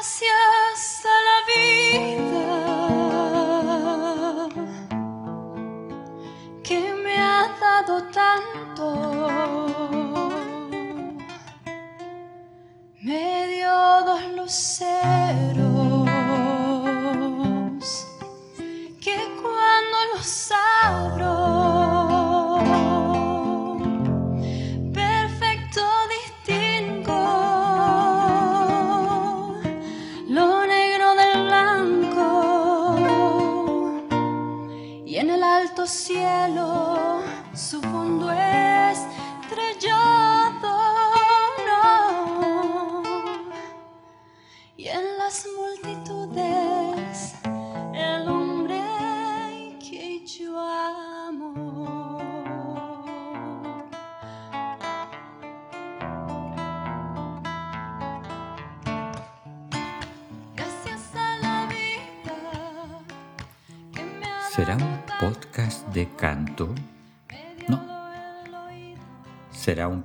Gracias a la vida que me ha dado tanto. Me dio dos luceros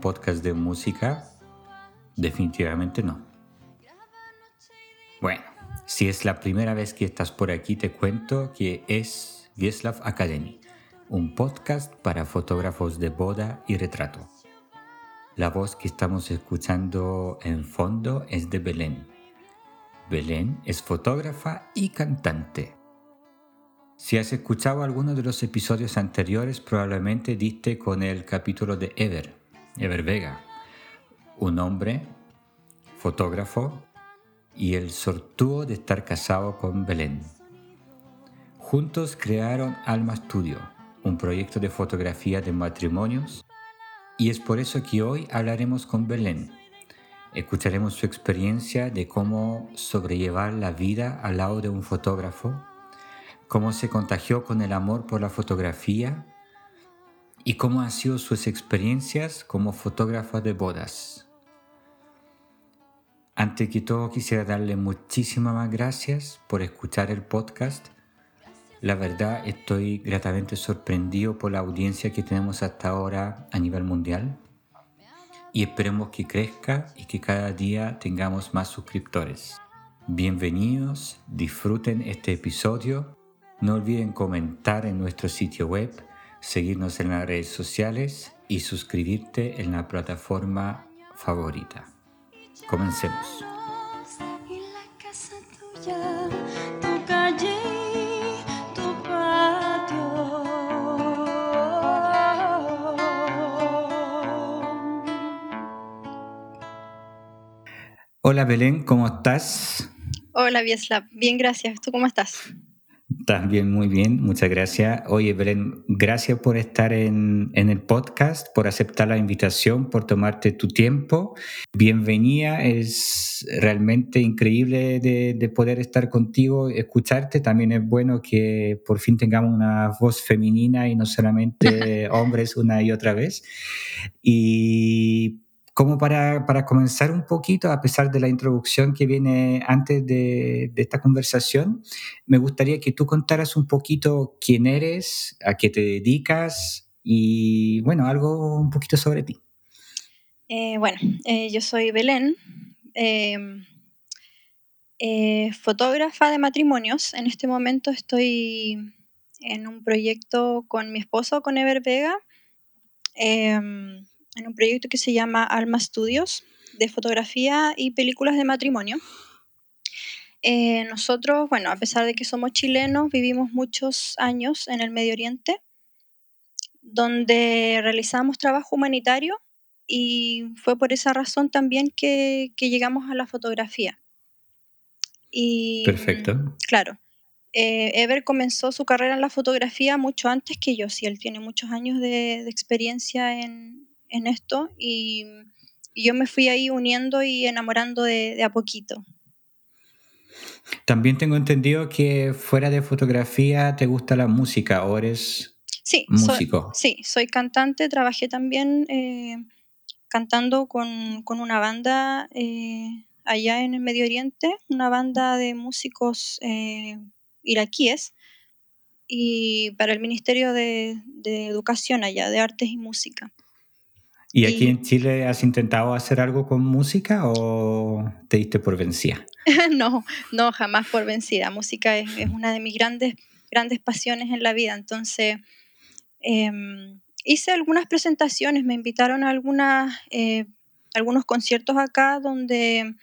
podcast de música? Definitivamente no. Bueno, si es la primera vez que estás por aquí, te cuento que es Vieslav Academy, un podcast para fotógrafos de boda y retrato. La voz que estamos escuchando en fondo es de Belén. Belén es fotógrafa y cantante. Si has escuchado alguno de los episodios anteriores, probablemente diste con el capítulo de Ever, Ever Vega, un hombre, fotógrafo y el sortuo de estar casado con Belén. Juntos crearon Alma Studio, un proyecto de fotografía de matrimonios, y es por eso que hoy hablaremos con Belén. Escucharemos su experiencia de cómo sobrellevar la vida al lado de un fotógrafo cómo se contagió con el amor por la fotografía y cómo han sido sus experiencias como fotógrafa de bodas. Ante que todo quisiera darle muchísimas gracias por escuchar el podcast. La verdad estoy gratamente sorprendido por la audiencia que tenemos hasta ahora a nivel mundial y esperemos que crezca y que cada día tengamos más suscriptores. Bienvenidos, disfruten este episodio no olviden comentar en nuestro sitio web, seguirnos en las redes sociales y suscribirte en la plataforma favorita. Comencemos. Y la casa tuya, tu calle, y tu patio. Hola Belén, ¿cómo estás? Hola, Vieslav. Bien, gracias. ¿Tú cómo estás? También muy bien, muchas gracias. Oye, Belén, gracias por estar en, en, el podcast, por aceptar la invitación, por tomarte tu tiempo. Bienvenida, es realmente increíble de, de, poder estar contigo, escucharte. También es bueno que por fin tengamos una voz femenina y no solamente hombres una y otra vez. Y como para, para, comenzar un poquito, a pesar de la introducción que viene antes de, de, esta conversación, me gustaría que tú contaras un poquito quién eres, a qué te dedicas y, bueno, algo un poquito sobre ti. Eh, bueno, eh, yo soy Belén, eh, fotógrafa de matrimonios. En este momento estoy en un proyecto con mi esposo, con Ever Vega en un proyecto que se llama Alma Studios, de fotografía y películas de matrimonio. Eh, nosotros, bueno, a pesar de que somos chilenos, vivimos muchos años en el Medio Oriente, donde realizamos trabajo humanitario y fue por esa razón también que, que llegamos a la fotografía. Y, Perfecto. Claro. Eh, Ever comenzó su carrera en la fotografía mucho antes que yo, sí, él tiene muchos años de, de experiencia en, en esto y, y, yo me fui ahí uniendo y enamorando de, de, a poquito. También tengo entendido que fuera de fotografía te gusta la música o eres sí, músico. Soy, sí, soy cantante, trabajé también eh, cantando con, con, una banda eh, allá en el Medio Oriente, una banda de músicos eh, iraquíes y para el Ministerio de, de Educación allá, de Artes y Música. ¿Y aquí en Chile has intentado hacer algo con música o te diste por vencida? no, no, jamás por vencida. Música es, una de mis grandes, grandes pasiones en la vida. Entonces, em, hice algunas presentaciones, me invitaron a algunas, eh, algunos conciertos acá donde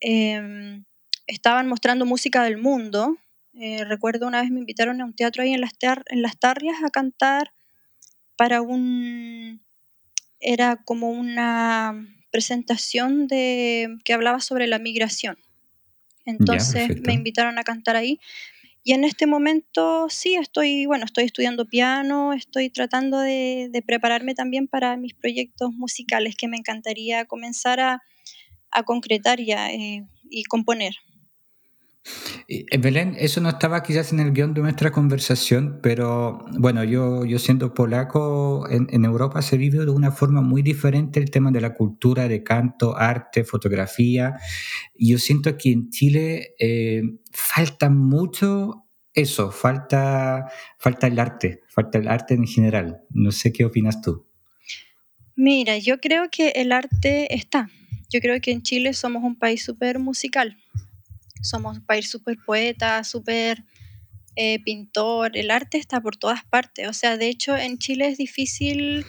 em, estaban mostrando música del mundo. Eh, recuerdo una vez me invitaron a un teatro ahí en las, en las Tarrias a cantar para un era como una presentación de, que hablaba sobre la migración. Entonces me invitaron a cantar ahí. Y en este momento sí, estoy, bueno, estoy estudiando piano, estoy tratando de, prepararme también para mis proyectos musicales que me encantaría comenzar a, concretar ya, eh, y componer. Eh, Belén, eso no estaba quizás en el guion de nuestra conversación, pero bueno, yo, yo siendo polaco, en, Europa se vive de una forma muy diferente el tema de la cultura, de canto, arte, fotografía. Yo siento que en Chile eh, falta mucho eso, falta, falta el arte, falta el arte en general. No sé qué opinas tú. Mira, yo creo que el arte está. Yo creo que en Chile somos un país súper musical somos un país súper poeta, súper eh, pintor, el arte está por todas partes. O sea, de hecho en Chile es difícil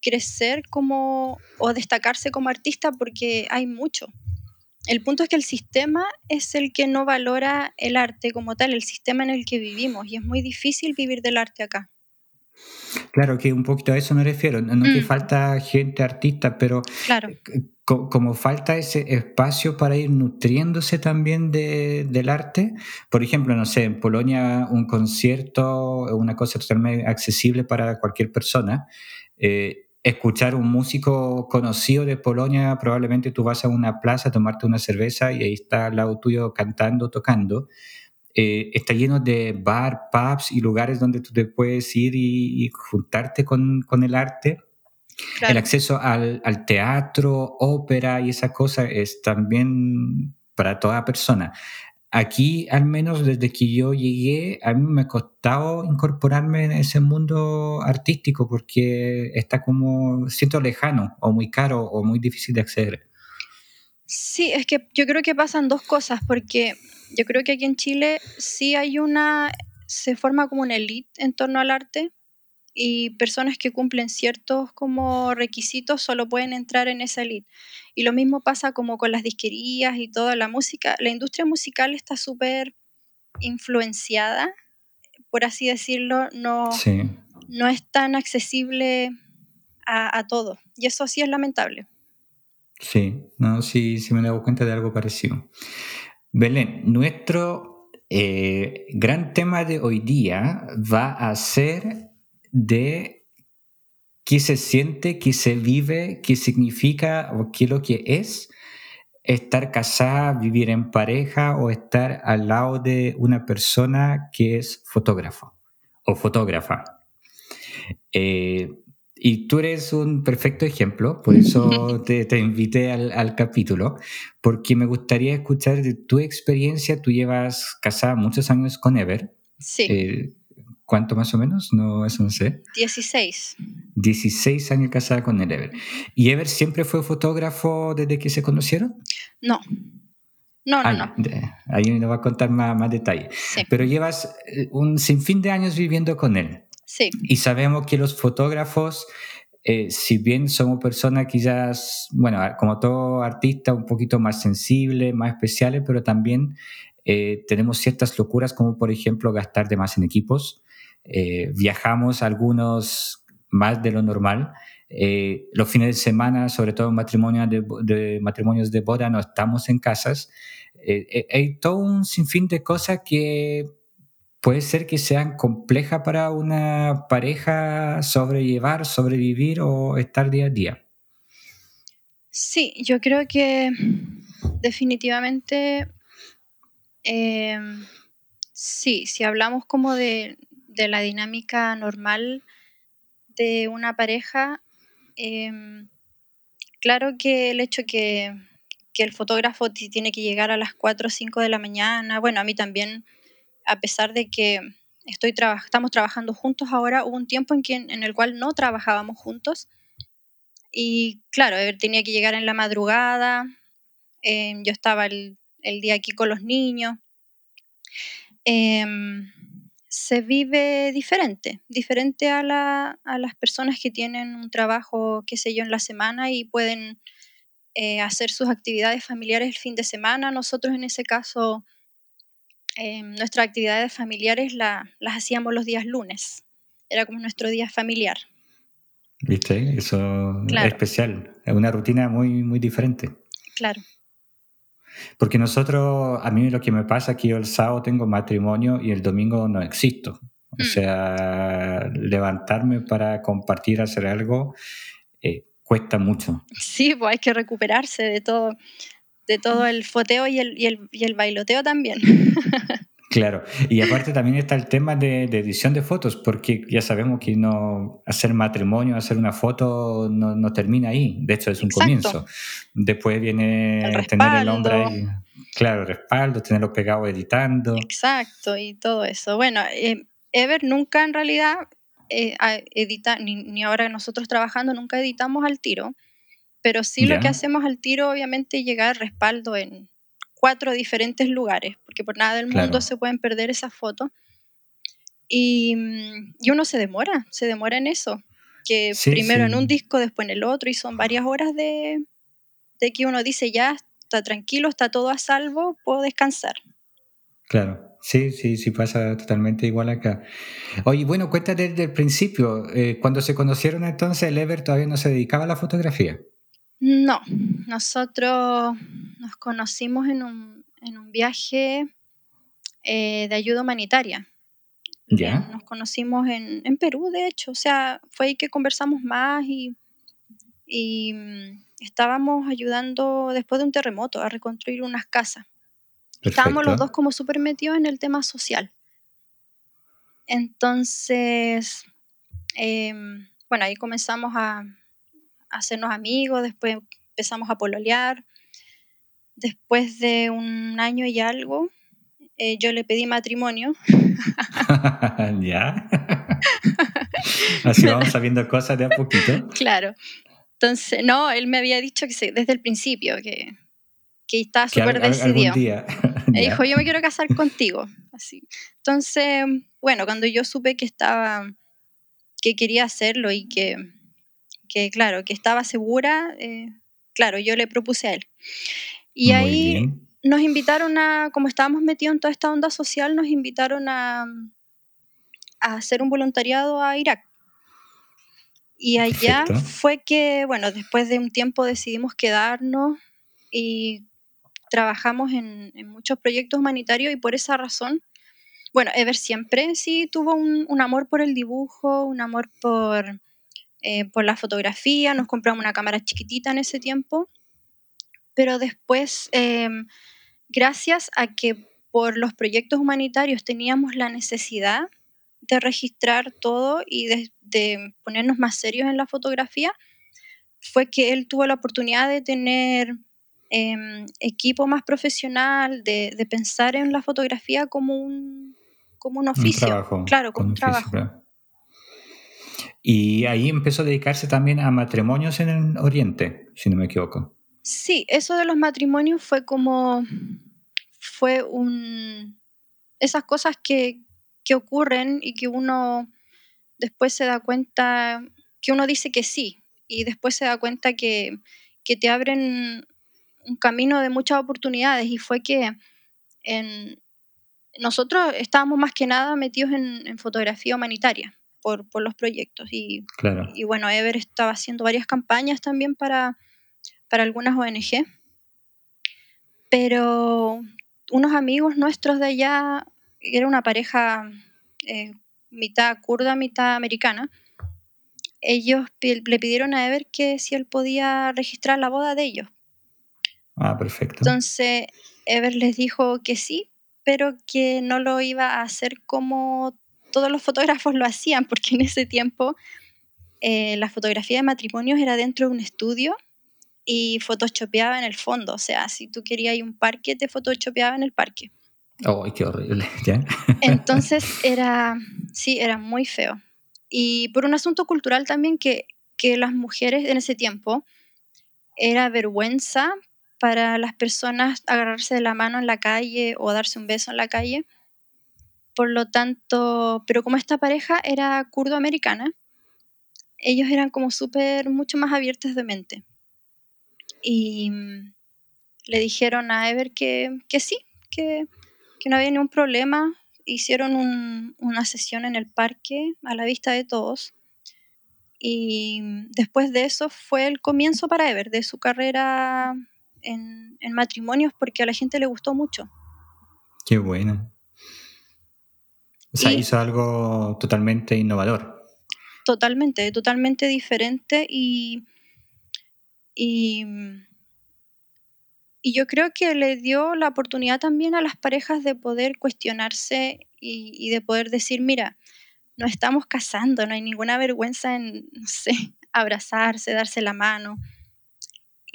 crecer como o destacarse como artista porque hay mucho. El punto es que el sistema es el que no valora el arte como tal, el sistema en el que vivimos y es muy difícil vivir del arte acá. Claro, que un poquito a eso me refiero. No que mm. falta gente artista, pero claro. como falta ese espacio para ir nutriéndose también de, del arte. Por ejemplo, no sé, en Polonia un concierto una cosa totalmente accesible para cualquier persona. Eh, escuchar un músico conocido de Polonia, probablemente tú vas a una plaza a tomarte una cerveza y ahí está al lado tuyo cantando, tocando. Eh, está lleno de bar, pubs y lugares donde tú te puedes ir y, juntarte con, con, el arte. El acceso al, al, teatro, ópera y esa cosa es también para toda persona. Aquí, al menos desde que yo llegué, a mí me ha costado incorporarme en ese mundo artístico porque está como, siento lejano o muy caro o muy difícil de acceder. Sí, es que yo creo que pasan dos cosas, porque yo creo que aquí en Chile sí hay una, se forma como una elite en torno al arte y personas que cumplen ciertos como requisitos solo pueden entrar en esa elite. Y lo mismo pasa como con las disquerías y toda la música. La industria musical está súper influenciada, por así decirlo, no, no es tan accesible a, a todo. Y eso sí es lamentable. Sí, no, sí, sí me he dado cuenta de algo parecido. Belén, nuestro eh, gran tema de hoy día va a ser de qué se siente, qué se vive, qué significa o qué es lo que es estar casada, vivir en pareja o estar al lado de una persona que es fotógrafo o fotógrafa. Eh, y tú eres un perfecto ejemplo, por eso te, te invité al, al, capítulo, porque me gustaría escuchar de tu experiencia. Tú llevas casada muchos años con Ever. Sí. Eh, ¿Cuánto más o menos? No, eso no sé. 16. 16 años casada con el Ever. ¿Y Ever siempre fue fotógrafo desde que se conocieron? No. No, no, no. Ahí nos va a contar más, más detalles. Pero llevas eh, un sinfín de años viviendo con él. Y sabemos que los fotógrafos, eh, si bien somos personas quizás, bueno, como todo artista, un poquito más sensibles, más especiales, pero también eh, tenemos ciertas locuras como por ejemplo gastar de más en equipos. Eh, viajamos algunos más de lo normal. los fines de semana, sobre todo en matrimonios de, de, matrimonios de boda, no estamos en casas. hay todo un sinfín de cosas que puede ser que sean complejas para una pareja sobrellevar, sobrevivir o estar día a día. Sí, yo creo que definitivamente eh, sí, si hablamos como de, la dinámica normal de una pareja, em, claro que el hecho que, que el fotógrafo tiene que llegar a las 4 o 5 de la mañana, bueno, a mí también a pesar de que estoy estamos trabajando juntos ahora, hubo un tiempo en, el cual no trabajábamos juntos Y claro, Ever tenía que llegar en la madrugada, em, yo estaba el, día aquí con los niños. Em, se vive diferente, diferente a, las personas que tienen un trabajo, qué sé yo, en la semana y pueden eh, hacer sus actividades familiares el fin de semana. Nosotros en ese caso, eh, nuestras actividades familiares la, las hacíamos los días lunes. Era como nuestro día familiar. ¿Viste? Eso es especial. Es una rutina muy, muy diferente. Claro. Porque nosotros, a mí lo que me pasa es que yo el sábado tengo matrimonio y el domingo no existo. O mm. sea, levantarme para compartir, hacer algo, eh, cuesta mucho. Sí, pues hay que recuperarse de todo, de todo el foteo y el, y el, y el bailoteo también. Claro, y aparte también está el tema de, edición de fotos, porque ya sabemos que no hacer matrimonio, hacer una foto no, no termina ahí, de hecho es un comienzo. Después viene tener el hombre ahí, claro, respaldo, tenerlo pegado editando. Exacto, y todo eso. Bueno, eh, Ever nunca en realidad eh, edita, ni, ni, ahora nosotros trabajando, nunca editamos al tiro, pero sí lo que hacemos al tiro obviamente es llegar respaldo en cuatro diferentes lugares, porque por nada del mundo se pueden perder esas fotos. Y, mm, y, uno se demora, se demora en eso, que primero en un disco, después en el otro, y son varias horas de, de que uno dice, ya, está tranquilo, está todo a salvo, puedo descansar. Claro, sí, sí, sí pasa totalmente igual acá. Oye, bueno, cuéntate desde el principio, eh, cuando se conocieron entonces, el Ever todavía no se dedicaba a la fotografía. No, nosotros nos conocimos en un, en un viaje eh, de ayuda humanitaria. ¿Ya? Nos conocimos en, en, Perú, de hecho. O sea, fue ahí que conversamos más y, y mm, estábamos ayudando después de un terremoto a reconstruir unas casas. Estábamos los dos como súper metidos en el tema social. Entonces, em, bueno, ahí comenzamos a, hacernos amigos, después empezamos a pololear. Después de un año y algo, eh, yo le pedí matrimonio. ya. Así vamos sabiendo cosas de a poquito. Claro. Entonces, no, él me había dicho que desde el principio que, que estaba súper decidido. me dijo, yo me quiero casar contigo. Así. Entonces, bueno, cuando yo supe que estaba, que quería hacerlo y que que claro, que estaba segura, eh, claro, yo le propuse a él. Y ahí nos invitaron a, como estábamos metidos en toda esta onda social, nos invitaron a, a hacer un voluntariado a Irak. Y allá fue que, bueno, después de un tiempo decidimos quedarnos y trabajamos en, en, muchos proyectos humanitarios y por esa razón, bueno, Ever siempre sí tuvo un, un amor por el dibujo, un amor por, eh, por la fotografía, nos compramos una cámara chiquitita en ese tiempo, pero después, em, gracias a que por los proyectos humanitarios teníamos la necesidad de registrar todo y de, ponernos más serios en la fotografía, fue que él tuvo la oportunidad de tener em, equipo más profesional, de, pensar en la fotografía como un, como un oficio. claro, como un, trabajo. Y ahí empezó a dedicarse también a matrimonios en el Oriente, si no me equivoco. Sí, eso de los matrimonios fue como, fue un, esas cosas que, que ocurren y que uno después se da cuenta, que uno dice que sí, y después se da cuenta que, que te abren un camino de muchas oportunidades y fue que en, nosotros estábamos más que nada metidos en, en fotografía humanitaria por, por los proyectos. Y, y, bueno, Ever estaba haciendo varias campañas también para, para algunas ONG. Pero unos amigos nuestros de allá, era una pareja eh, mitad kurda, mitad americana, ellos le pidieron a Ever que si él podía registrar la boda de ellos. Ah, perfecto. Entonces, Ever les dijo que sí, pero que no lo iba a hacer como todos los fotógrafos lo hacían, porque en ese tiempo eh, la fotografía de matrimonios era dentro de un estudio y photoshopeaba en el fondo. O sea, si tú querías ir a un parque, te photoshopeaba en el parque. ¡Ay, qué horrible! Entonces era, sí, era muy feo. Y por un asunto cultural también que, que las mujeres en ese tiempo era vergüenza para las personas agarrarse de la mano en la calle o darse un beso en la calle. Por lo tanto, pero como esta pareja era kurdo-americana, ellos eran como súper, mucho más abiertos de mente. Y mm, le dijeron a Ever que, que sí, que, que, no había ningún problema. Hicieron un, una sesión en el parque a la vista de todos. Y mm, después de eso fue el comienzo para Ever de su carrera en, en matrimonios porque a la gente le gustó mucho. Qué bueno. O sea, hizo algo totalmente innovador. Totalmente, totalmente diferente y, y, y, yo creo que le dio la oportunidad también a las parejas de poder cuestionarse y, y de poder decir, mira, no estamos casando, no hay ninguna vergüenza en, no sé, abrazarse, darse la mano.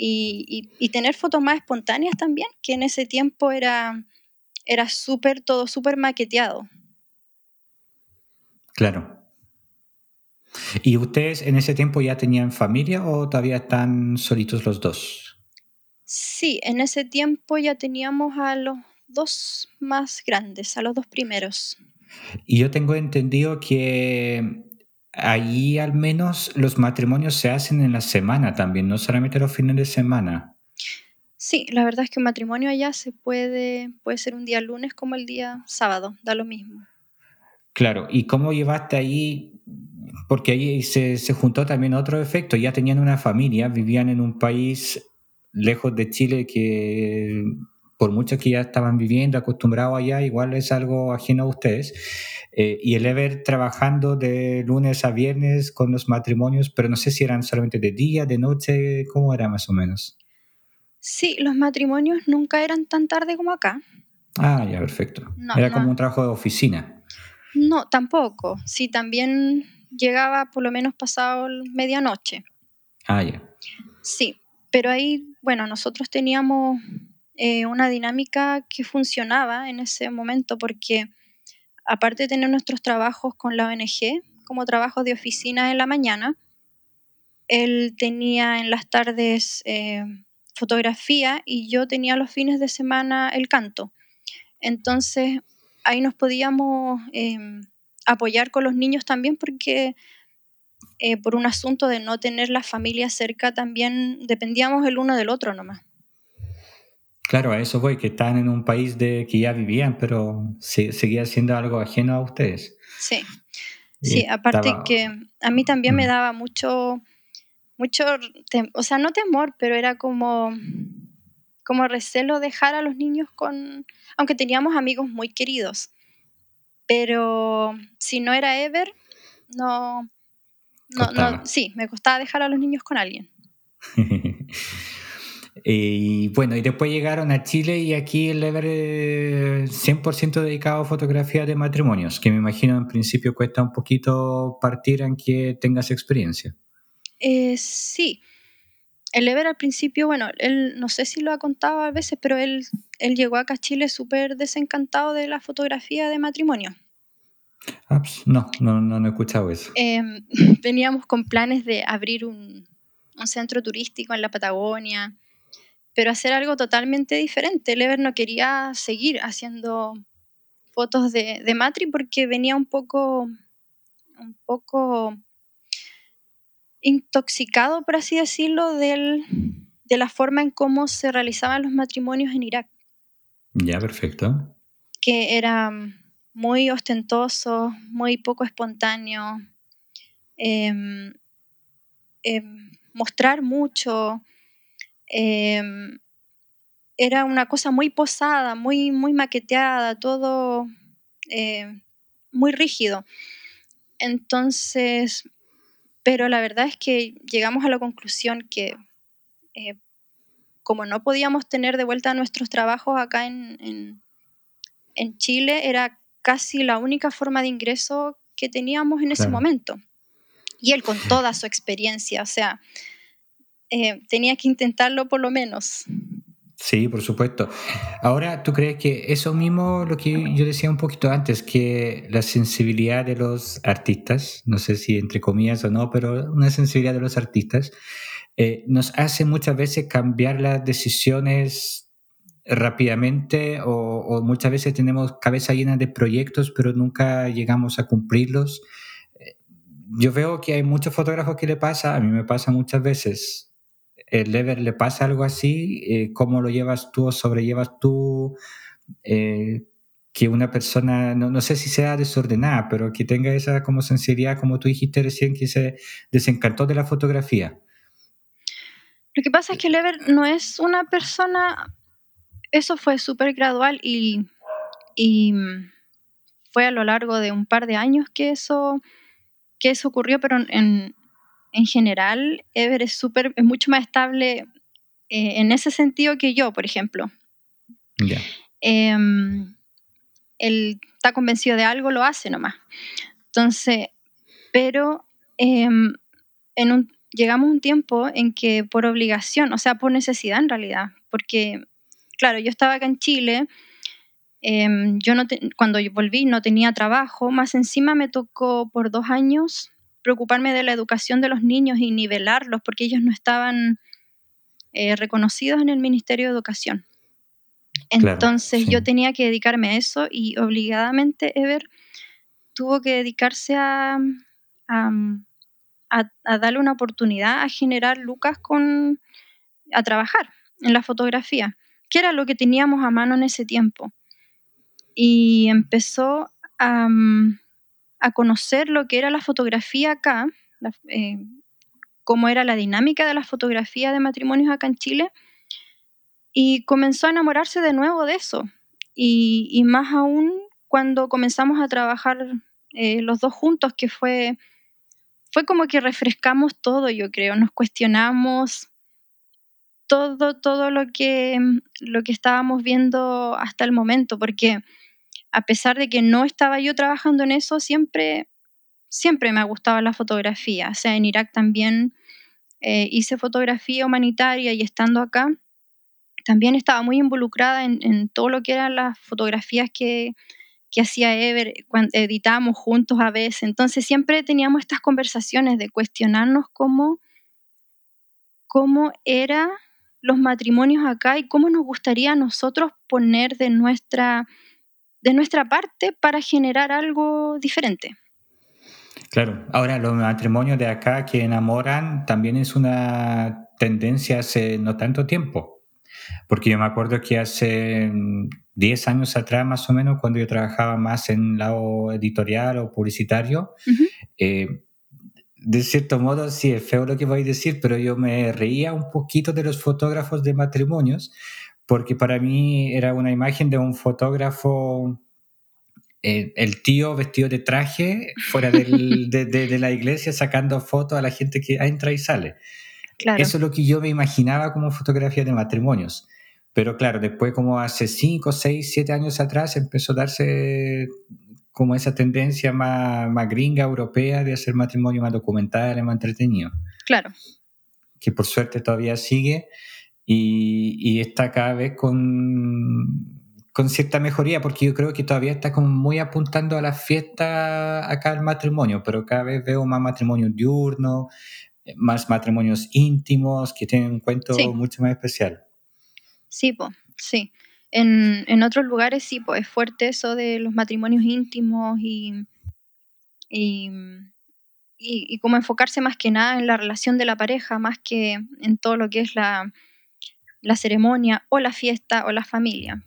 Y, y, tener fotos más espontáneas también, que en ese tiempo era, era súper, todo súper maqueteado. Claro. ¿Y ustedes en ese tiempo ya tenían familia o todavía están solitos los dos? Sí, en ese tiempo ya teníamos a los dos más grandes, a los dos primeros. Y yo tengo entendido que allí al menos los matrimonios se hacen en la semana también, no solamente los fines de semana. Sí, la verdad es que un matrimonio allá se puede, puede ser un día lunes como el día sábado, da lo mismo. Claro, ¿y cómo llevaste ahí? Porque ahí se, se juntó también otro efecto, ya tenían una familia, vivían en un país lejos de Chile que por mucho que ya estaban viviendo, acostumbrados allá, igual es algo ajeno a ustedes. Eh, y el Ever trabajando de lunes a viernes con los matrimonios, pero no sé si eran solamente de día, de noche, ¿cómo era más o menos? Sí, los matrimonios nunca eran tan tarde como acá. Ah, ya, perfecto. era como un trabajo de oficina. No, tampoco. Sí, también llegaba por lo menos pasado medianoche. Ah, ya. Sí, pero ahí, bueno, nosotros teníamos eh, una dinámica que funcionaba en ese momento porque aparte de tener nuestros trabajos con la ONG como trabajos de oficina en la mañana, él tenía en las tardes eh, fotografía y yo tenía los fines de semana el canto. Entonces ahí nos podíamos em, apoyar con los niños también porque eh, por un asunto de no tener la familia cerca también dependíamos el uno del otro nomás. Claro, a eso voy, que están en un país de que ya vivían, pero seguía siendo algo ajeno a ustedes. Sí, sí, aparte que a mí también me mm. daba mucho, mucho, o sea, no temor, pero era como, como recelo dejar a los niños con, aunque teníamos amigos muy queridos, pero si no era Ever, no, no, no sí, me costaba dejar a los niños con alguien. Y bueno, y después llegaron a Chile y aquí el Ever 100% dedicado a fotografía de matrimonios, que me imagino en principio cuesta un poquito partir aunque tengas experiencia. Eh, sí, el Ever al principio, bueno, él no sé si lo ha contado a veces, pero él, él llegó acá a Chile súper desencantado de la fotografía de matrimonio. Ah, pues, no, no, no, he escuchado eso. Em, veníamos con planes de abrir un, un centro turístico en la Patagonia pero hacer algo totalmente diferente. Lever no quería seguir haciendo fotos de, de Matri porque venía un poco, un poco intoxicado, por así decirlo, del, de la forma en cómo se realizaban los matrimonios en Irak. Ya, perfecto. Que era muy ostentoso, muy poco espontáneo, em, em, mostrar mucho, Em, era una cosa muy posada, muy, muy maqueteada, todo eh, muy rígido. Entonces, pero la verdad es que llegamos a la conclusión que eh, como no podíamos tener de vuelta nuestros trabajos acá en, en, Chile, era casi la única forma de ingreso que teníamos en ese momento. Y él con toda su experiencia, o sea, eh, tenía que intentarlo por lo menos. Sí, por supuesto. Ahora, ¿tú crees que eso mismo, lo que yo decía un poquito antes, que la sensibilidad de los artistas, no sé si entre comillas o no, pero una sensibilidad de los artistas, eh, nos hace muchas veces cambiar las decisiones rápidamente o, o, muchas veces tenemos cabeza llena de proyectos, pero nunca llegamos a cumplirlos? Eh, yo veo que hay muchos fotógrafos que le pasa, a mí me pasa muchas veces, el Lever le pasa algo así, eh, ¿cómo lo llevas tú o sobrellevas tú? Eh, que una persona, no, no, sé si sea desordenada, pero que tenga esa como sensibilidad, como tú dijiste recién, que se desencantó de la fotografía. Lo que pasa es que Lever no es una persona, eso fue súper gradual y, y fue a lo largo de un par de años que eso, que eso ocurrió, pero en, en general, Ever es, super, es mucho más estable eh, en ese sentido que yo, por ejemplo. Em, él está convencido de algo, lo hace nomás. Entonces, pero em, en un, llegamos a un tiempo en que por obligación, o sea, por necesidad en realidad, porque, claro, yo estaba acá en Chile, em, yo no cuando volví no tenía trabajo, más encima me tocó por dos años preocuparme de la educación de los niños y nivelarlos porque ellos no estaban eh, reconocidos en el Ministerio de Educación. Entonces yo tenía que dedicarme a eso y obligadamente Ever tuvo que dedicarse a, a, darle una oportunidad a generar lucas con, a trabajar en la fotografía, que era lo que teníamos a mano en ese tiempo. Y empezó a, a conocer lo que era la fotografía acá, eh, cómo era la dinámica de la fotografía de matrimonios acá en Chile, y comenzó a enamorarse de nuevo de eso. Y, más aún cuando comenzamos a trabajar eh, los dos juntos, que fue, fue como que refrescamos todo, yo creo, nos cuestionamos todo, todo lo que, lo que estábamos viendo hasta el momento, porque a pesar de que no estaba yo trabajando en eso, siempre, siempre me ha gustado la fotografía. O sea, en Irak también eh, hice fotografía humanitaria y estando acá, también estaba muy involucrada en, todo lo que eran las fotografías que, que hacía Ever, cuando editábamos juntos a veces. Entonces siempre teníamos estas conversaciones de cuestionarnos cómo, cómo eran los matrimonios acá y cómo nos gustaría a nosotros poner de nuestra de nuestra parte para generar algo diferente. Claro, ahora los matrimonios de acá que enamoran también es una tendencia hace no tanto tiempo, porque yo me acuerdo que hace 10 años atrás más o menos, cuando yo trabajaba más en lado editorial o publicitario, eh, de cierto modo, sí, es feo lo que voy a decir, pero yo me reía un poquito de los fotógrafos de matrimonios, porque para mí era una imagen de un fotógrafo, eh, el tío vestido de traje fuera de, la iglesia sacando fotos a la gente que entra y sale. Eso es lo que yo me imaginaba como fotografía de matrimonios. Pero claro, después como hace 5, 6, 7 años atrás empezó a darse como esa tendencia más, más gringa, europea, de hacer matrimonio más documental, más entretenido. Claro. Que por suerte todavía sigue y, está cada vez con, con, cierta mejoría, porque yo creo que todavía está como muy apuntando a la fiesta acá al matrimonio, pero cada vez veo más matrimonios diurnos, más matrimonios íntimos, que tienen un cuento mucho más especial. Sí, pues, sí. En, en, otros lugares sí, pues es fuerte eso de los matrimonios íntimos y, y, y, y, como enfocarse más que nada en la relación de la pareja, más que en todo lo que es la, la ceremonia o la fiesta o la familia.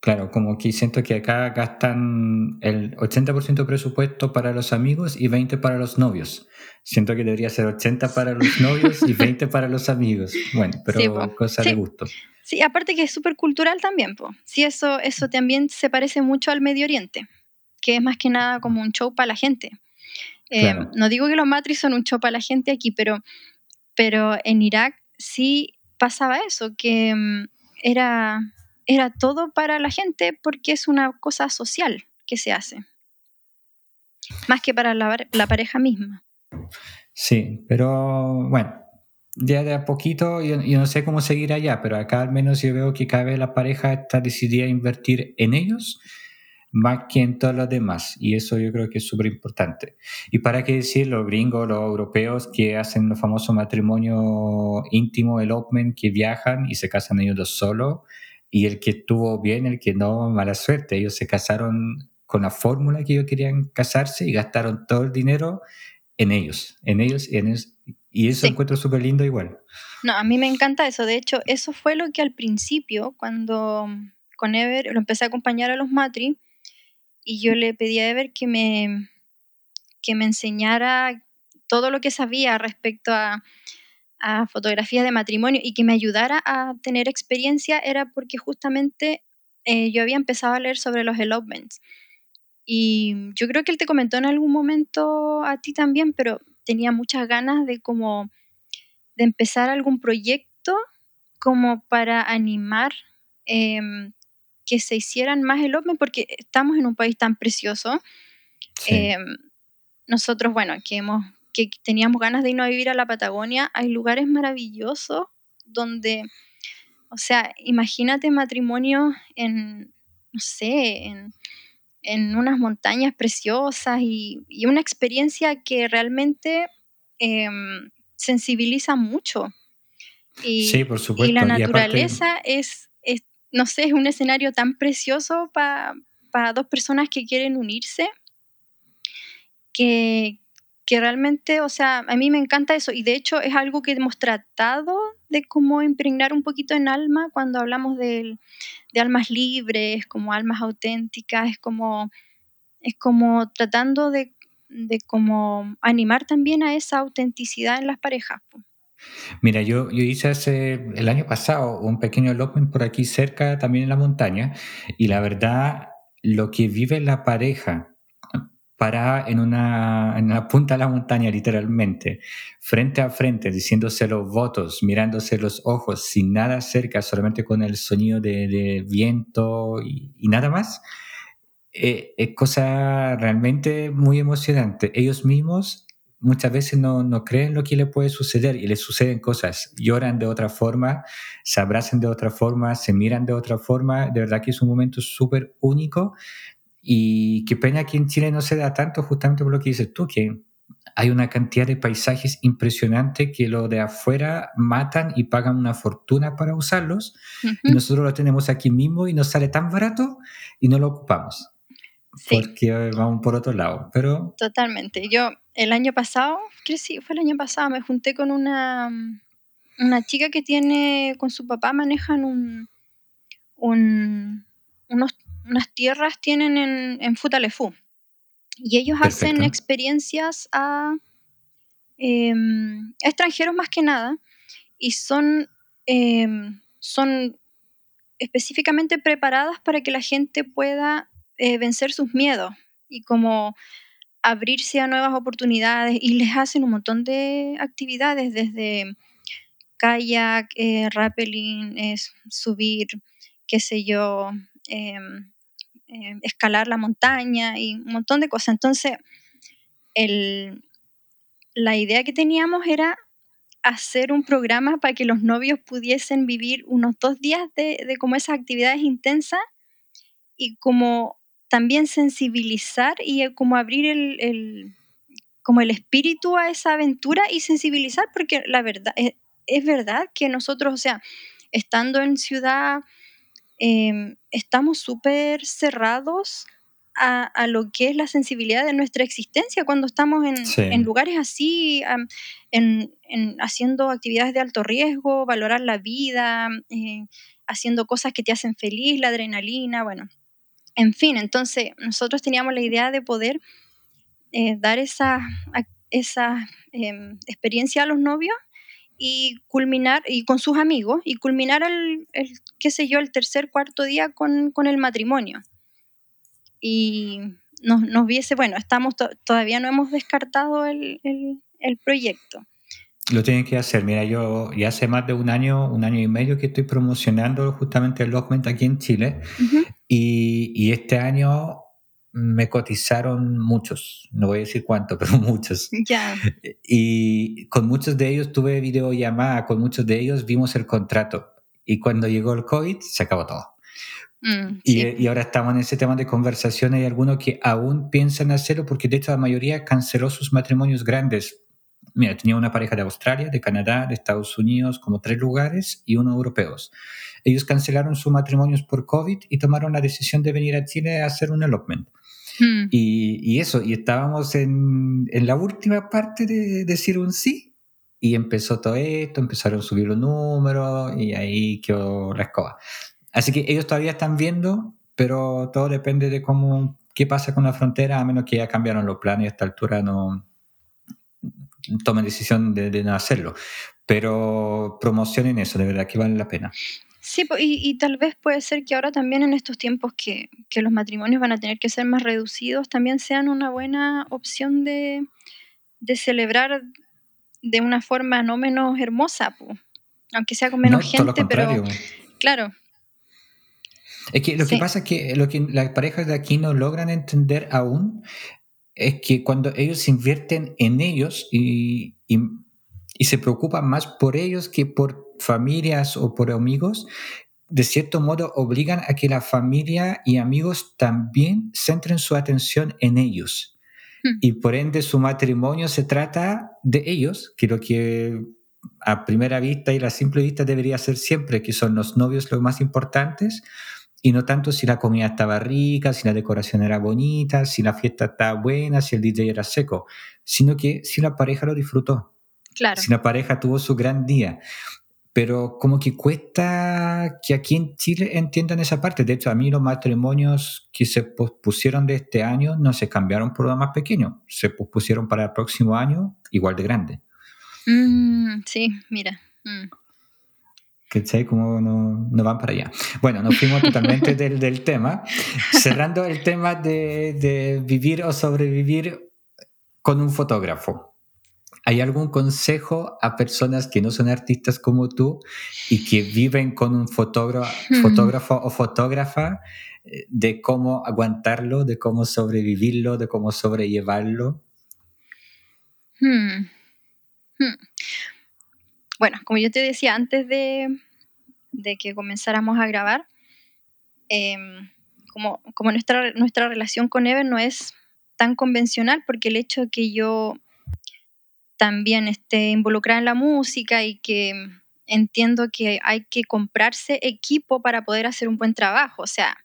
Claro, como que siento que acá gastan el 80% de presupuesto para los amigos y 20% para los novios. Siento que debería ser 80 para los novios y 20 para los amigos. Bueno, pero cosa de gusto. Sí, aparte que es súper cultural también, po. Sí, eso, eso también se parece mucho al Medio Oriente, que es más que nada como un show para la gente. Eh, no digo que los matris son un show para la gente aquí, pero, pero en Irak sí pasaba eso, que mm, era, era todo para la gente porque es una cosa social que se hace, más que para la, pareja misma. Sí, pero bueno, ya de a poquito, yo, yo, no sé cómo seguir allá, pero acá al menos yo veo que cada vez la pareja está decidida a invertir en ellos más que en todos los demás. Y eso yo creo que es súper importante. Y para qué decir los gringos, los europeos que hacen los famosos matrimonio íntimo, el open, que viajan y se casan ellos dos solos. Y el que estuvo bien, el que no, mala suerte. Ellos se casaron con la fórmula que ellos querían casarse y gastaron todo el dinero en ellos, en ellos y en ellos. Y eso encuentro súper lindo igual. No, a mí me encanta eso. De hecho, eso fue lo que al principio, cuando con Ever lo empecé a acompañar a los matri, y yo le pedí a Ever que me, que me enseñara todo lo que sabía respecto a, a fotografías de matrimonio y que me ayudara a tener experiencia era porque justamente eh, yo había empezado a leer sobre los elopements. Y yo creo que él te comentó en algún momento a ti también, pero tenía muchas ganas de como de empezar algún proyecto como para animar em, que se hicieran más el OVNI porque estamos en un país tan precioso. Em, nosotros, bueno, que, hemos, que teníamos ganas de irnos a vivir a la Patagonia, hay lugares maravillosos donde, o sea, imagínate matrimonio en, no sé, en, en unas montañas preciosas y, y, una experiencia que realmente em, sensibiliza mucho. Y, sí, por supuesto. Y la naturaleza es no sé, es un escenario tan precioso para dos personas que quieren unirse, que, que realmente, o sea, a mí me encanta eso y de hecho es algo que hemos tratado de cómo impregnar un poquito en alma cuando hablamos de, de almas libres, como almas auténticas, es como, es como tratando de, de como animar también a esa autenticidad en las parejas. Mira, yo, yo hice hace el año pasado un pequeño elopement por aquí cerca, también en la montaña, y la verdad, lo que vive la pareja para en una, en una punta de la montaña, literalmente, frente a frente, diciéndose los votos, mirándose los ojos, sin nada cerca, solamente con el sonido de, viento y, y, nada más, eh, es cosa realmente muy emocionante. Ellos mismos muchas veces no, no, creen lo que le puede suceder y les suceden cosas. Lloran de otra forma, se abrazan de otra forma, se miran de otra forma. De verdad que es un momento súper único y qué pena que en Chile no se da tanto justamente por lo que dices tú, que hay una cantidad de paisajes impresionantes que lo de afuera matan y pagan una fortuna para usarlos y nosotros lo tenemos aquí mismo y nos sale tan barato y no lo ocupamos. Porque vamos por otro lado, pero... Totalmente. Yo el año pasado, creo que sí, fue el año pasado, me junté con una, una chica que tiene, con su papá manejan un, un unos, unas tierras tienen en, en Futalefú. Y ellos hacen experiencias a em, extranjeros más que nada y son, em, son específicamente preparadas para que la gente pueda eh, vencer sus miedos y como abrirse a nuevas oportunidades y les hacen un montón de actividades desde kayak, eh, rappelling, subir, qué sé yo, em, em, escalar la montaña y un montón de cosas. Entonces, el, la idea que teníamos era hacer un programa para que los novios pudiesen vivir unos dos días de, de como esas actividades intensas y como también sensibilizar y eh, como abrir el, como el espíritu a esa aventura y sensibilizar, porque la verdad, es, es verdad que nosotros, o sea, estando en ciudad, em, estamos súper cerrados a, a, lo que es la sensibilidad de nuestra existencia cuando estamos en, en lugares así, en, en, haciendo actividades de alto riesgo, valorar la vida, eh, haciendo cosas que te hacen feliz, la adrenalina, bueno. En fin, entonces nosotros teníamos la idea de poder eh, dar esa, esa em, experiencia a los novios y culminar, y con sus amigos, y culminar el, el qué sé yo, el tercer, cuarto día con, con el matrimonio. Y nos, nos viese, bueno, estamos todavía no hemos descartado el, el, el proyecto. Lo tienen que hacer. Mira, yo ya hace más de un año, un año y medio que estoy promocionando justamente el Logment aquí en Chile. Y, y, este año me cotizaron muchos, no voy a decir cuánto, pero muchos. Ya. Y con muchos de ellos tuve videollamada, con muchos de ellos vimos el contrato. Y cuando llegó el COVID, se acabó todo. Mm, Y, sí. y ahora estamos en ese tema de conversación. Hay algunos que aún piensan hacerlo porque de hecho la mayoría canceló sus matrimonios grandes. Mira, tenía una pareja de Australia, de Canadá, de Estados Unidos, como tres lugares y uno europeos. Ellos cancelaron sus matrimonios por COVID y tomaron la decisión de venir a Chile a hacer un elopement. Mm, Y, y eso, y estábamos en, en la última parte de decir un sí. Y empezó todo esto, empezaron a subir los números y ahí quedó la escoba. Así que ellos todavía están viendo, pero todo depende de cómo, qué pasa con la frontera, a menos que ya cambiaron los planes y a esta altura no tomen decisión de, de no hacerlo. Pero promocionen eso, de verdad que vale la pena. Sí, y, y tal vez puede ser que ahora también en estos tiempos que, que los matrimonios van a tener que ser más reducidos, también sean una buena opción de, de celebrar de una forma no menos hermosa, po. aunque sea con menos No, todo lo gente, pero claro, Es que lo Sí. que pasa es que lo que las parejas de aquí no logran entender aún es que cuando ellos invierten en ellos y, y, y se preocupan más por ellos que por familias o por amigos, de cierto modo obligan a que la familia y amigos también centren su atención en ellos. Hmm. Y por ende su matrimonio se trata de ellos, que lo que a primera vista y a simple vista debería ser siempre, que son los novios los más importantes, y no tanto si la comida estaba rica, si la decoración era bonita, si la fiesta estaba buena, si el DJ era seco, sino que si la pareja lo disfrutó, claro. si la pareja tuvo su gran día. Pero como que cuesta que aquí en Chile entiendan esa parte. De hecho, a mí los matrimonios que se pospusieron de este año no se cambiaron por lo más pequeño, se pospusieron para el próximo año igual de grande. Mm, sí, mira. mm. ¿Cachai? Como no, no van para allá. Bueno, nos fuimos totalmente del, del tema. Cerrando el tema de, de vivir o sobrevivir con un fotógrafo. ¿Hay algún consejo a personas que no son artistas como tú y que viven con un fotógrafo, Hmm. fotógrafo o fotógrafa eh, de cómo aguantarlo, de cómo sobrevivirlo, de cómo sobrellevarlo? Hmm. Hmm. Bueno, como yo te decía antes de, de que comenzáramos a grabar, em, como, como nuestra, nuestra relación con Ever no es tan convencional, porque el hecho de que yo también esté involucrada en la música y que entiendo que hay que comprarse equipo para poder hacer un buen trabajo, o sea,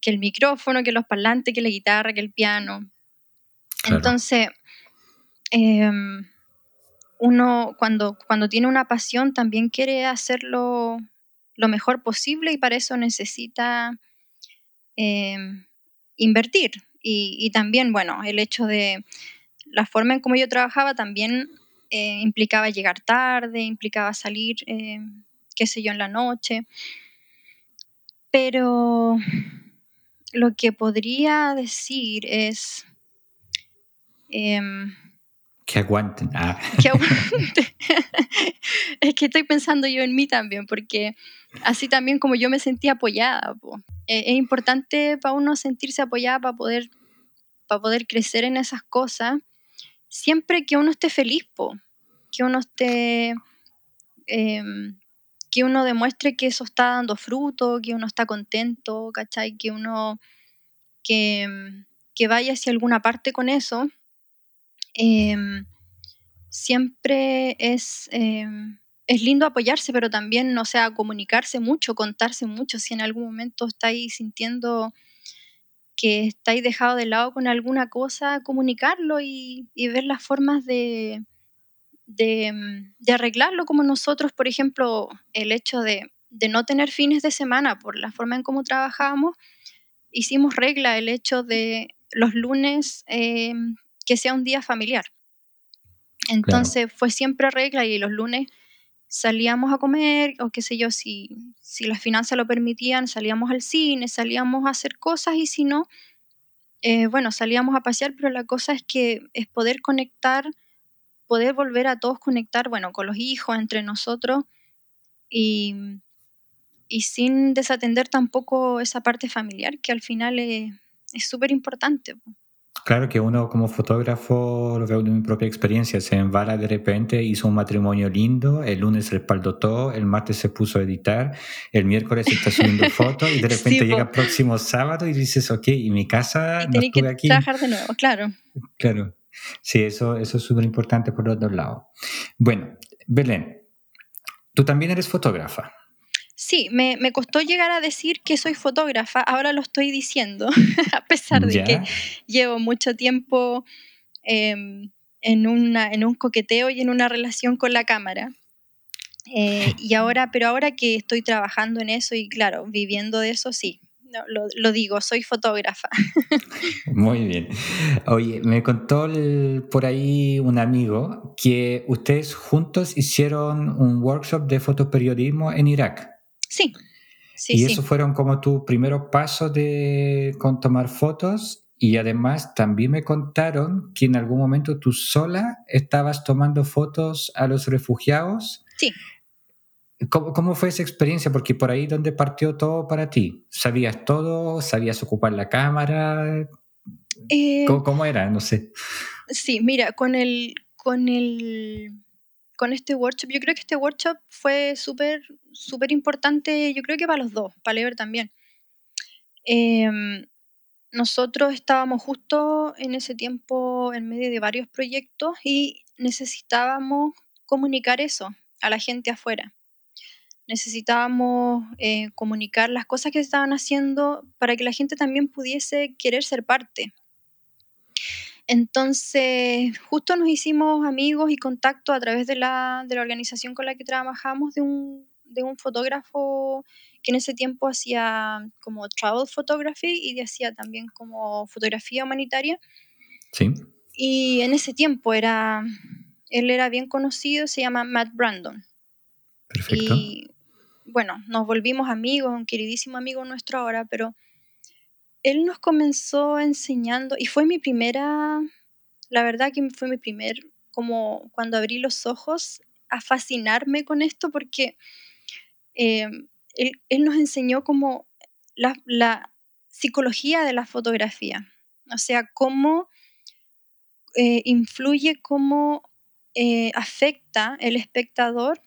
que el micrófono, que los parlantes, que la guitarra, que el piano. Claro. Entonces, em, uno cuando, cuando tiene una pasión también quiere hacerlo lo mejor posible y para eso necesita em, invertir. Y, también, bueno, el hecho de la forma en cómo yo trabajaba también eh, implicaba llegar tarde, implicaba salir, eh, qué sé yo, en la noche. Pero lo que podría decir es... Que aguanten. Ah. que aguante. es que estoy pensando yo en mí también, porque así también como yo me sentí apoyada. po. Eh, es importante para uno sentirse apoyada para poder, para poder crecer en esas cosas, siempre que uno esté feliz, po. que uno esté... em, que uno demuestre que eso está dando fruto, que uno está contento, ¿cachai? Que uno que, que vaya hacia alguna parte con eso. Em, siempre es, em, es lindo apoyarse, pero también, o sea, comunicarse mucho, contarse mucho. Si en algún momento estáis sintiendo que estáis dejado de lado con alguna cosa, comunicarlo y, y ver las formas de, de, mm, de arreglarlo, como nosotros, por ejemplo, el hecho de, de no tener fines de semana por la forma en cómo trabajábamos, hicimos regla el hecho de los lunes que sea un día familiar. Entonces fue siempre regla y los lunes salíamos a comer o qué sé yo, si, si las finanzas lo permitían, salíamos al cine, salíamos a hacer cosas y si no, eh, bueno, salíamos a pasear, pero la cosa es que es poder conectar, poder volver a todos conectar, bueno, con los hijos, entre nosotros y, y sin desatender tampoco esa parte familiar que al final es, es súper importante. Claro que uno como fotógrafo, lo veo de mi propia experiencia, se embala de repente, hizo un matrimonio lindo, el lunes respaldó todo, el martes se puso a editar, el miércoles está subiendo fotos y de repente llega el próximo sábado y dices, ok, y mi casa no estuve que aquí. trabajar de nuevo, claro. Claro, sí, eso, eso es súper importante por los dos lados. Bueno, Belén, tú también eres fotógrafa. Sí, me, costó llegar a decir que soy fotógrafa, ahora lo estoy diciendo, a pesar de que llevo mucho tiempo em, en, una, en un coqueteo y en una relación con la cámara. Eh, y ahora, pero ahora que estoy trabajando en eso y claro, viviendo de eso, sí, lo, digo, soy fotógrafa. Muy bien. Oye, me contó por ahí un amigo que ustedes juntos hicieron un workshop de fotoperiodismo en Irak. Sí. Sí, y eso fueron como tus primeros pasos de, con tomar fotos y además también me contaron que en algún momento tú sola estabas tomando fotos a los refugiados. Sí. ¿Cómo, ¿Cómo, fue esa experiencia? Porque por ahí donde partió todo para ti. ¿Sabías todo? ¿Sabías ocupar la cámara? Eh, ¿Cómo, ¿Cómo, era? No sé. Sí, mira, con el, con el con este workshop. Yo creo que este workshop fue súper, súper importante, yo creo que para los dos, para Lever también. Em, nosotros estábamos justo en ese tiempo en medio de varios proyectos y necesitábamos comunicar eso a la gente afuera. Necesitábamos eh, comunicar las cosas que estaban haciendo para que la gente también pudiese querer ser parte. Entonces, justo nos hicimos amigos y contacto a través de la, de la organización con la que trabajamos de un, de un fotógrafo que en ese tiempo hacía como travel photography y hacía también como fotografía humanitaria. Sí. Y en ese tiempo era, él era bien conocido, se llama Matt Brandon. Perfecto. Y bueno, nos volvimos amigos, un queridísimo amigo nuestro ahora, pero él nos comenzó enseñando, y fue mi primera, la verdad que fue mi primer, como cuando abrí los ojos a fascinarme con esto, porque eh, él, nos enseñó como la, psicología de la fotografía, o sea, cómo eh, influye, cómo eh, afecta el espectador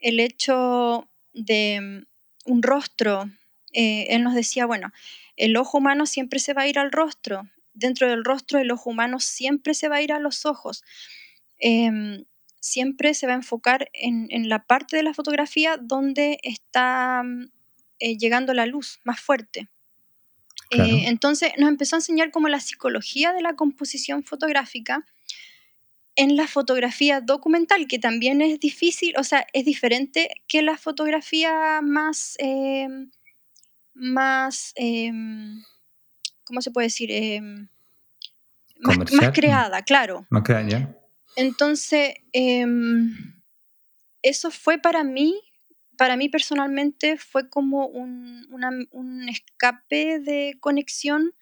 el hecho de mm, un rostro. él nos decía, bueno, el ojo humano siempre se va a ir al rostro. Dentro del rostro, el ojo humano siempre se va a ir a los ojos. Em, siempre se va a enfocar en, la parte de la fotografía donde está eh, llegando la luz más fuerte. Eh, entonces nos empezó a enseñar como la psicología de la composición fotográfica en la fotografía documental, que también es difícil, o sea, es diferente que la fotografía más em, más, em, ¿cómo se puede decir? Em, más, creada, claro. Más creada, Entonces, em, eso fue para mí, para mí personalmente, fue como un, escape de conexión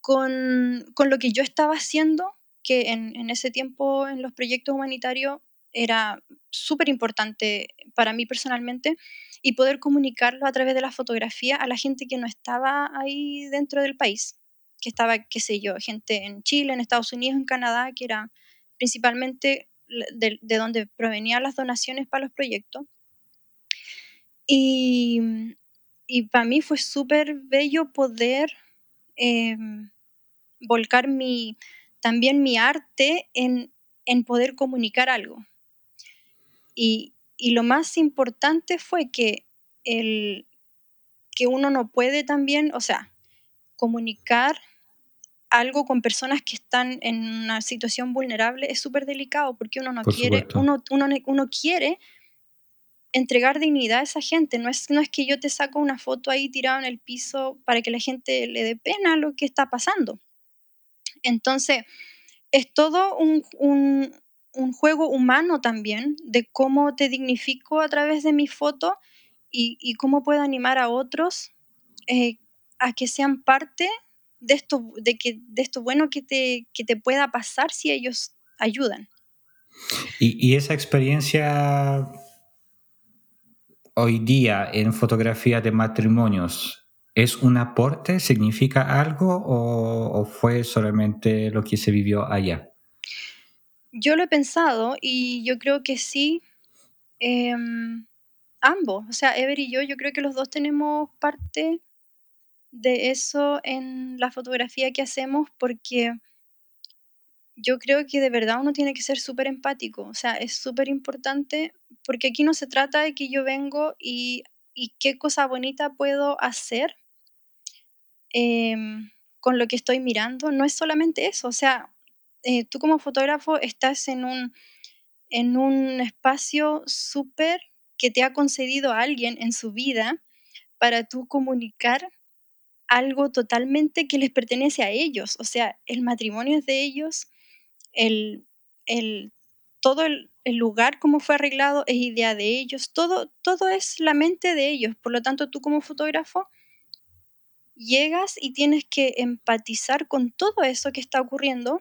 con, lo que yo estaba haciendo, que en, en ese tiempo en los proyectos humanitarios era súper importante para mí personalmente y poder comunicarlo a través de la fotografía a la gente que no estaba ahí dentro del país, que estaba, qué sé yo, gente en Chile, en Estados Unidos, en Canadá, que era principalmente de, donde provenían las donaciones para los proyectos. Y, para mí fue súper bello poder em, volcar mi, también mi arte en, en poder comunicar algo. Y, y lo más importante fue que, el, que uno no puede también, o sea, comunicar algo con personas que están en una situación vulnerable es súper delicado porque uno no quiere, uno, uno, uno, quiere entregar dignidad a esa gente. No es, no es que yo te saco una foto ahí tirada en el piso para que la gente le dé pena lo que está pasando. Entonces, es todo un, un juego humano también de cómo te dignifico a través de mi foto y, cómo puedo animar a otros eh, a que sean parte de esto, de que, de esto bueno que te, que te pueda pasar si ellos ayudan. Y, esa experiencia hoy día en fotografía de matrimonios, ¿Es un aporte? ¿Significa algo o, fue solamente lo que se vivió allá? Yo lo he pensado y yo creo que sí. Em, ambos, o sea, Ever y yo, yo creo que los dos tenemos parte de eso en la fotografía que hacemos porque yo creo que de verdad uno tiene que ser súper empático, o sea, es súper importante porque aquí no se trata de que yo vengo y, y qué cosa bonita puedo hacer em, con lo que estoy mirando, no es solamente eso, o sea, eh, tú como fotógrafo estás en un, en un espacio súper que te ha concedido alguien en su vida para tú comunicar algo totalmente que les pertenece a ellos. O sea, el matrimonio es de ellos, el, el, todo el, el, lugar como fue arreglado es idea de ellos, todo, todo es la mente de ellos. Por lo tanto, tú como fotógrafo llegas y tienes que empatizar con todo eso que está ocurriendo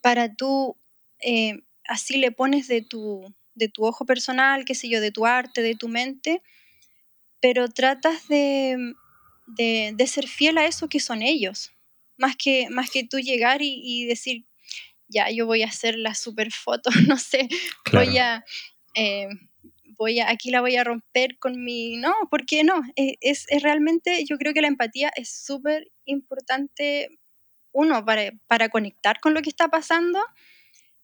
para tú, eh, así le pones de tu, de tu ojo personal, qué sé yo, de tu arte, de tu mente, pero tratas de, de, ser fiel a eso que son ellos, más que, más que tú llegar y, decir, ya, yo voy a hacer la super foto, no sé, voy a... Eh, voy a, aquí la voy a romper con mi... No, ¿por qué no? Eh, es, es, realmente, yo creo que la empatía es súper importante, uno, para, para, conectar con lo que está pasando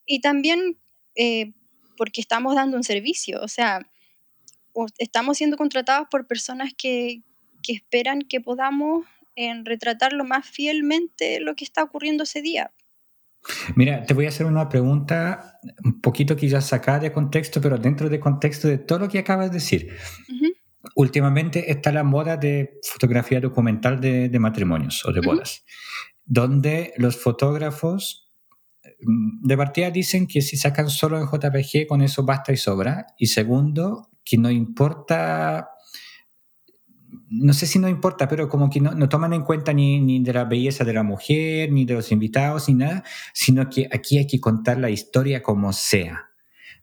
y también eh, porque estamos dando un servicio, o sea, estamos siendo contratados por personas que, que esperan que podamos en retratar lo más fielmente lo que está ocurriendo ese día. Mira, te voy a hacer una pregunta un poquito quizás sacada de contexto, pero dentro de contexto de todo lo que acabas de decir. Últimamente está la moda de fotografía documental de, de matrimonios o de bodas, donde los fotógrafos mm, de partida dicen que si sacan solo en JPG con eso basta y sobra. Y segundo, que no importa no sé si no importa, pero como que no, toman en cuenta ni, ni, de la belleza de la mujer, ni de los invitados, ni nada, sino que aquí hay que contar la historia como sea.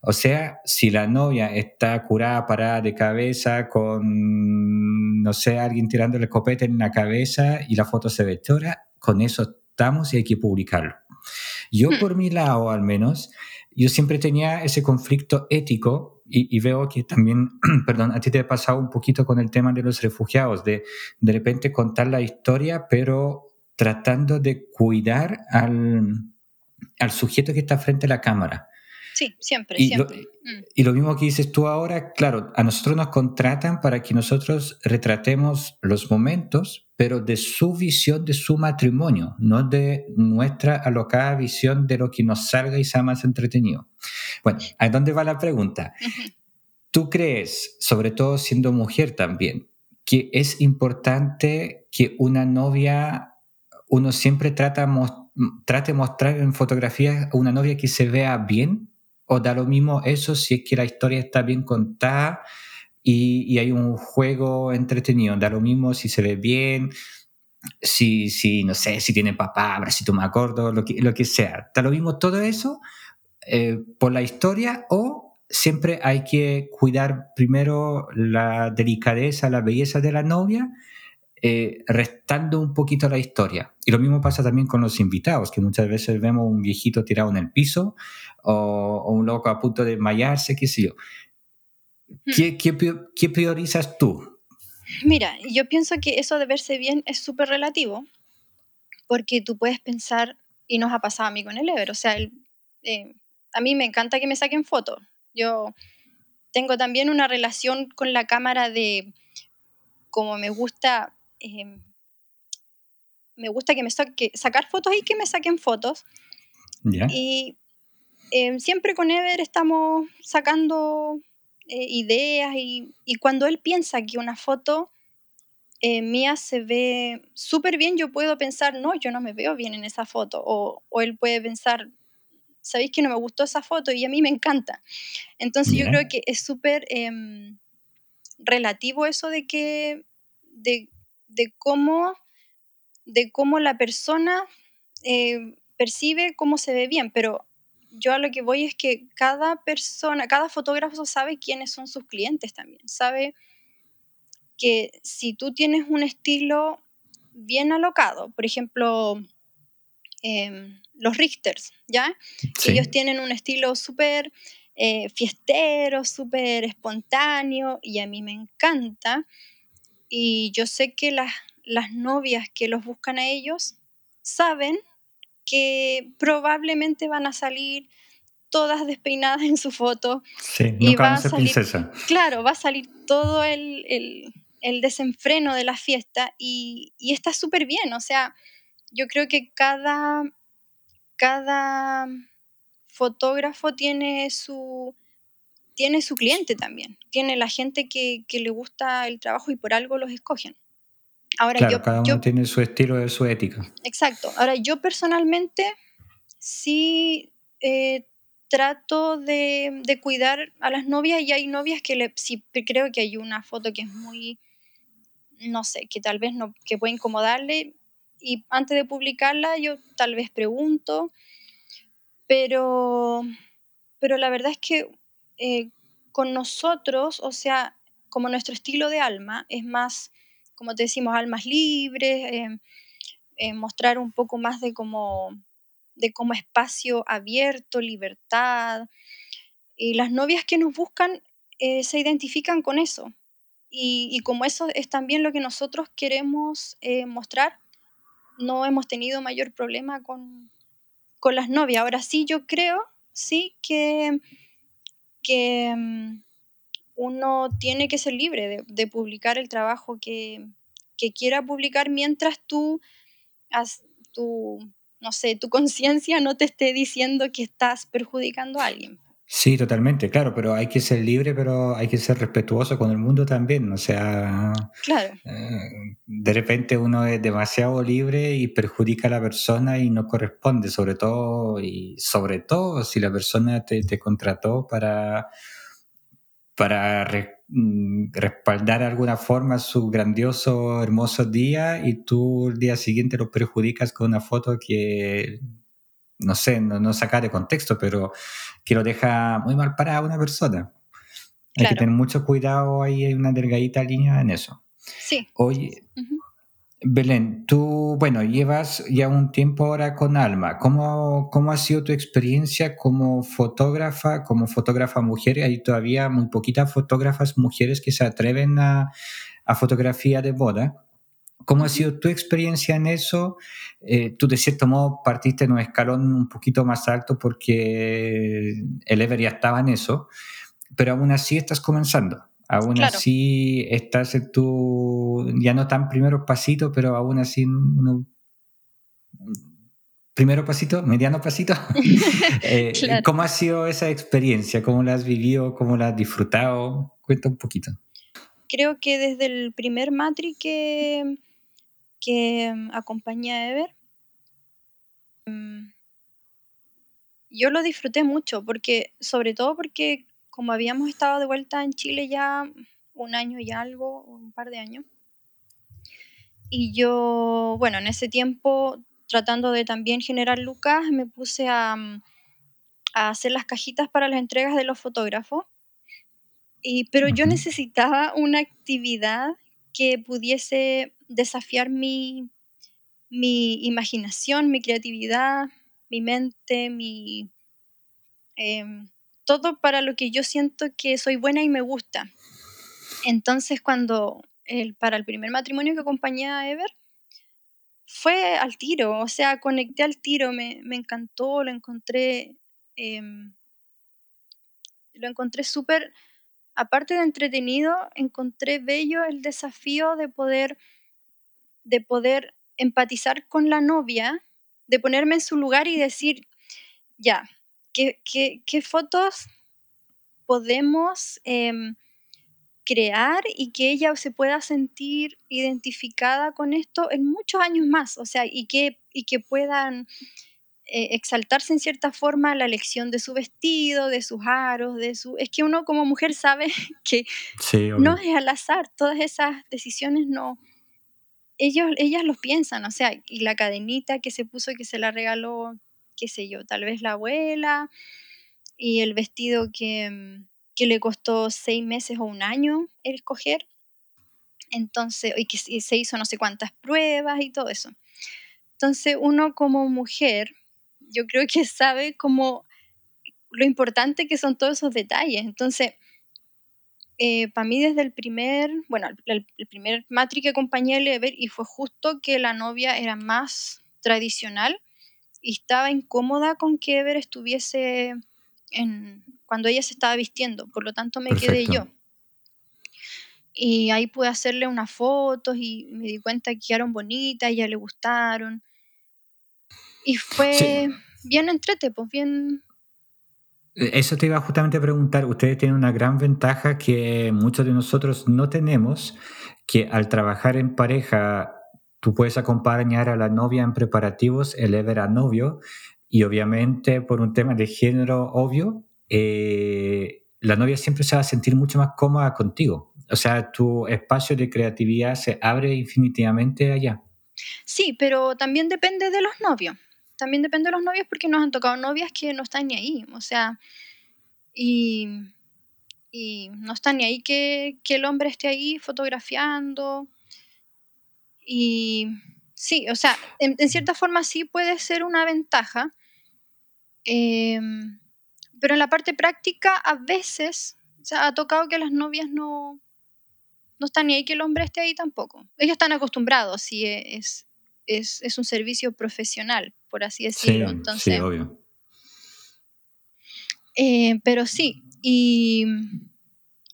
O sea, si la novia está curada, parada de cabeza, con, no sé, alguien tirándole copete en la cabeza y la foto se ve chora, con eso estamos y hay que publicarlo. Yo hmm. por mi lado, al menos, yo siempre tenía ese conflicto ético y, veo que también, perdón, a ti te ha pasado un poquito con el tema de los refugiados, de de repente contar la historia, pero tratando de cuidar al, al sujeto que está frente a la cámara. Sí, siempre, siempre. Mm. Y lo mismo que dices tú ahora, claro, a nosotros nos contratan para que nosotros retratemos los momentos, pero de su visión de su matrimonio, no de nuestra alocada visión de lo que nos salga y sea más entretenido. Bueno, ¿a dónde va la pregunta? ¿Tú crees, sobre todo siendo mujer también, que es importante que una novia, uno siempre trata, trate de mostrar en fotografía a una novia que se vea bien? ¿O da lo mismo eso si es que la historia está bien contada y, hay un juego entretenido? Da lo mismo si se ve bien, si, si no sé, si tiene papá, si tú me acuerdo, lo que, lo que sea. Da lo mismo todo eso eh, por la historia o siempre hay que cuidar primero la delicadeza, la belleza de la novia, eh, restando un poquito la historia. Y lo mismo pasa también con los invitados, que muchas veces vemos un viejito tirado en el piso o, un loco a punto de desmayarse, qué sé yo. ¿Qué, hmm. qué, priorizas tú? Mira, yo pienso que eso de verse bien es súper relativo, porque tú puedes pensar, y nos ha pasado a mí con el Ever, o sea, eh, a mí me encanta que me saquen fotos. Yo tengo también una relación con la cámara de como me gusta, em, me gusta que me saque, sacar fotos y que me saquen fotos. Y em, siempre con Ever estamos sacando eh, ideas y, cuando él piensa que una foto eh, mía se ve súper bien, yo puedo pensar, no, yo no me veo bien en esa foto. O, o él puede pensar, sabéis que no me gustó esa foto y a mí me encanta. Entonces yo creo que es súper em, relativo eso de que, de, cómo, de cómo la persona eh, percibe cómo se ve bien, pero yo a lo que voy es que cada persona, cada fotógrafo sabe quiénes son sus clientes también, sabe que si tú tienes un estilo bien alocado, por ejemplo, em, los Richters, ¿ya? Ellos tienen un estilo súper eh, fiestero, súper espontáneo y a mí me encanta. Y yo sé que las, las novias que los buscan a ellos saben que probablemente van a salir todas despeinadas en su foto. Sí, y va a salir, Claro, va a salir todo el, el, desenfreno de la fiesta y, y está súper bien. O sea, yo creo que cada, cada fotógrafo tiene su, tiene su cliente también, tiene la gente que, que le gusta el trabajo y por algo los escogen. Ahora, claro, cada uno tiene su estilo y su ética. Exacto. Ahora, yo personalmente sí eh, trato de, de, cuidar a las novias y hay novias que le, sí creo que hay una foto que es muy, no sé, que tal vez no, que puede incomodarle y antes de publicarla yo tal vez pregunto, pero, pero la verdad es que eh, con nosotros, o sea, como nuestro estilo de alma es más, como te decimos, almas libres, eh, eh, mostrar un poco más de como, de como espacio abierto, libertad. Y las novias que nos buscan se identifican con eso. Y, y, como eso es también lo que nosotros queremos mostrar, no hemos tenido mayor problema con, con las novias. Ahora sí, yo creo, sí, que, que mm, uno tiene que ser libre de, publicar el trabajo que, quiera publicar mientras tú, tu, no sé, tu conciencia no te esté diciendo que estás perjudicando a alguien. Sí, totalmente, claro, pero hay que ser libre, pero hay que ser respetuoso con el mundo también. O sea, claro. Eh, de repente uno es demasiado libre y perjudica a la persona y no corresponde, sobre todo, y sobre todo si la persona te, te contrató para, para mm, respaldar de alguna forma su grandioso, hermoso día y tú el día siguiente lo perjudicas con una foto que no sé, no, no sacar de contexto, pero que lo deja muy mal para una persona. Hay que tener mucho cuidado, ahí hay una delgadita línea en eso. Sí. Oye, Belén, tú, bueno, llevas ya un tiempo ahora con Alma. ¿Cómo, ¿Cómo ha sido tu experiencia como fotógrafa, como fotógrafa mujer? Hay todavía muy poquitas fotógrafas mujeres que se atreven a, a fotografía de boda. ¿Cómo ha sido tu experiencia en eso? Eh, tú de cierto modo partiste en un escalón un poquito más alto porque el Ever ya estaba en eso, pero aún así estás comenzando. Aún así estás en tu, ya no tan primero pasito, pero aún así uno, primero pasito, mediano pasito. Eh, ¿Cómo ha sido esa experiencia? ¿Cómo la has vivido? ¿Cómo la has disfrutado? Cuenta un poquito. Creo que desde el primer matri que, que acompañé a Ever, mm, yo lo disfruté mucho, porque, sobre todo porque como habíamos estado de vuelta en Chile ya un año y algo, un par de años, y yo, bueno, en ese tiempo, tratando de también generar lucas, me puse a, mm, a hacer las cajitas para las entregas de los fotógrafos. Y, pero yo necesitaba una actividad que pudiese desafiar mi, mi imaginación, mi creatividad, mi mente, mi, em, todo para lo que yo siento que soy buena y me gusta. Entonces cuando el, para el primer matrimonio que acompañé a Ever, fue al tiro, o sea, conecté al tiro, me, encantó, lo encontré, em, lo encontré súper aparte de entretenido, encontré bello el desafío de poder, de poder empatizar con la novia, de ponerme en su lugar y decir, ya, ¿qué, fotos podemos em, crear y que ella se pueda sentir identificada con esto en muchos años más? O sea, y que, y que puedan eh, exaltarse en cierta forma la elección de su vestido, de sus aros, de su... Es que uno como mujer sabe que no es al azar, todas esas decisiones no... Ellos, ellas los piensan, o sea, y la cadenita que se puso, que se la regaló, qué sé yo, tal vez la abuela, y el vestido que, que le costó seis meses o un año el escoger. Entonces, y que se hizo no sé cuántas pruebas y todo eso. Entonces, uno como mujer, yo creo que sabe como lo importante que son todos esos detalles. Entonces, eh, para mí desde el primer, bueno, el, primer matri que acompañé a Lever y fue justo que la novia era más tradicional y estaba incómoda con que Ever estuviese en, cuando ella se estaba vistiendo, por lo tanto me quedé yo. Y ahí pude hacerle unas fotos y me di cuenta que quedaron bonitas, ya le gustaron. Y fue bien entrete, pues bien, eh, eso te iba justamente a preguntar. Ustedes tienen una gran ventaja que muchos de nosotros no tenemos, que al trabajar en pareja, tú puedes acompañar a la novia en preparativos, el Ever a novio, y obviamente por un tema de género obvio, eh, la novia siempre se va a sentir mucho más cómoda contigo. O sea, tu espacio de creatividad se abre infinitivamente allá. Sí, pero también depende de los novios también depende de los novios porque nos han tocado novias que no están ni ahí, o sea, y, no están ni ahí que, el hombre esté ahí fotografiando. Y sí, o sea, en, cierta forma sí puede ser una ventaja, em, pero en la parte práctica a veces o ha tocado que las novias no, no están ni ahí que el hombre esté ahí tampoco. Ellos están acostumbrados, sí, es, es, un servicio profesional, por así decirlo. Sí, Entonces, sí, obvio. Eh, pero sí, y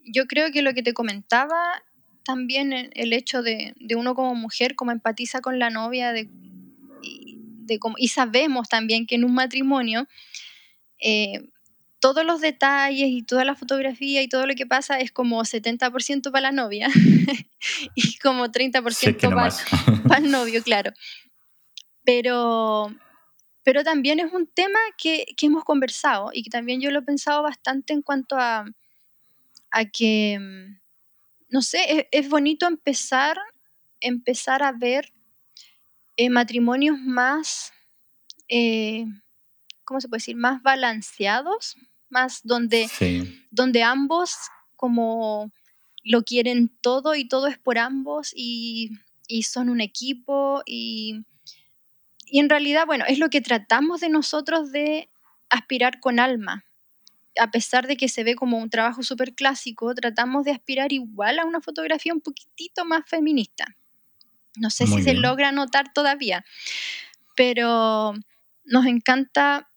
yo creo que lo que te comentaba también el, hecho de, uno como mujer, como empatiza con la novia, de, de, y sabemos también que en un matrimonio eh, todos los detalles y toda la fotografía y todo lo que pasa es como 70% para la novia y como 30% para, el novio, claro. Pero, pero también es un tema que, hemos conversado y que también yo lo he pensado bastante en cuanto a, a que, mm, no sé, es, bonito empezar, empezar a ver eh, matrimonios más... Eh, ¿cómo se puede decir? Más balanceados, más donde, donde ambos como lo quieren todo y todo es por ambos y, son un equipo y, y, en realidad, bueno, es lo que tratamos de nosotros de aspirar con alma. A pesar de que se ve como un trabajo súper clásico, tratamos de aspirar igual a una fotografía un poquitito más feminista. No sé si se logra notar todavía, pero nos encanta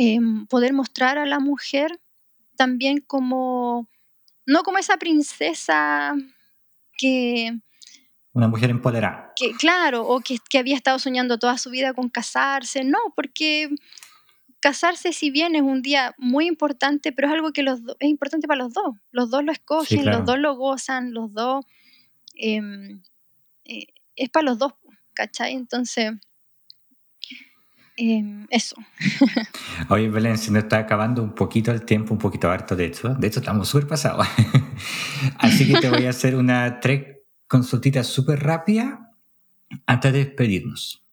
Em, poder mostrar a la mujer también como, no como esa princesa que... Una mujer empoderada. Que, claro, o que, que había estado soñando toda su vida con casarse, no, porque casarse si bien es un día muy importante, pero es algo que los es importante para los dos. Los dos lo escogen, los dos lo gozan, los dos... Em, eh, es para los dos, ¿cachai? Entonces, Em, eso. Oye, Belén, se nos está acabando un poquito el tiempo, un poquito harto de hecho. De hecho, estamos súper pasados. Así que te voy a hacer una tres consultitas súper rápida antes de despedirnos.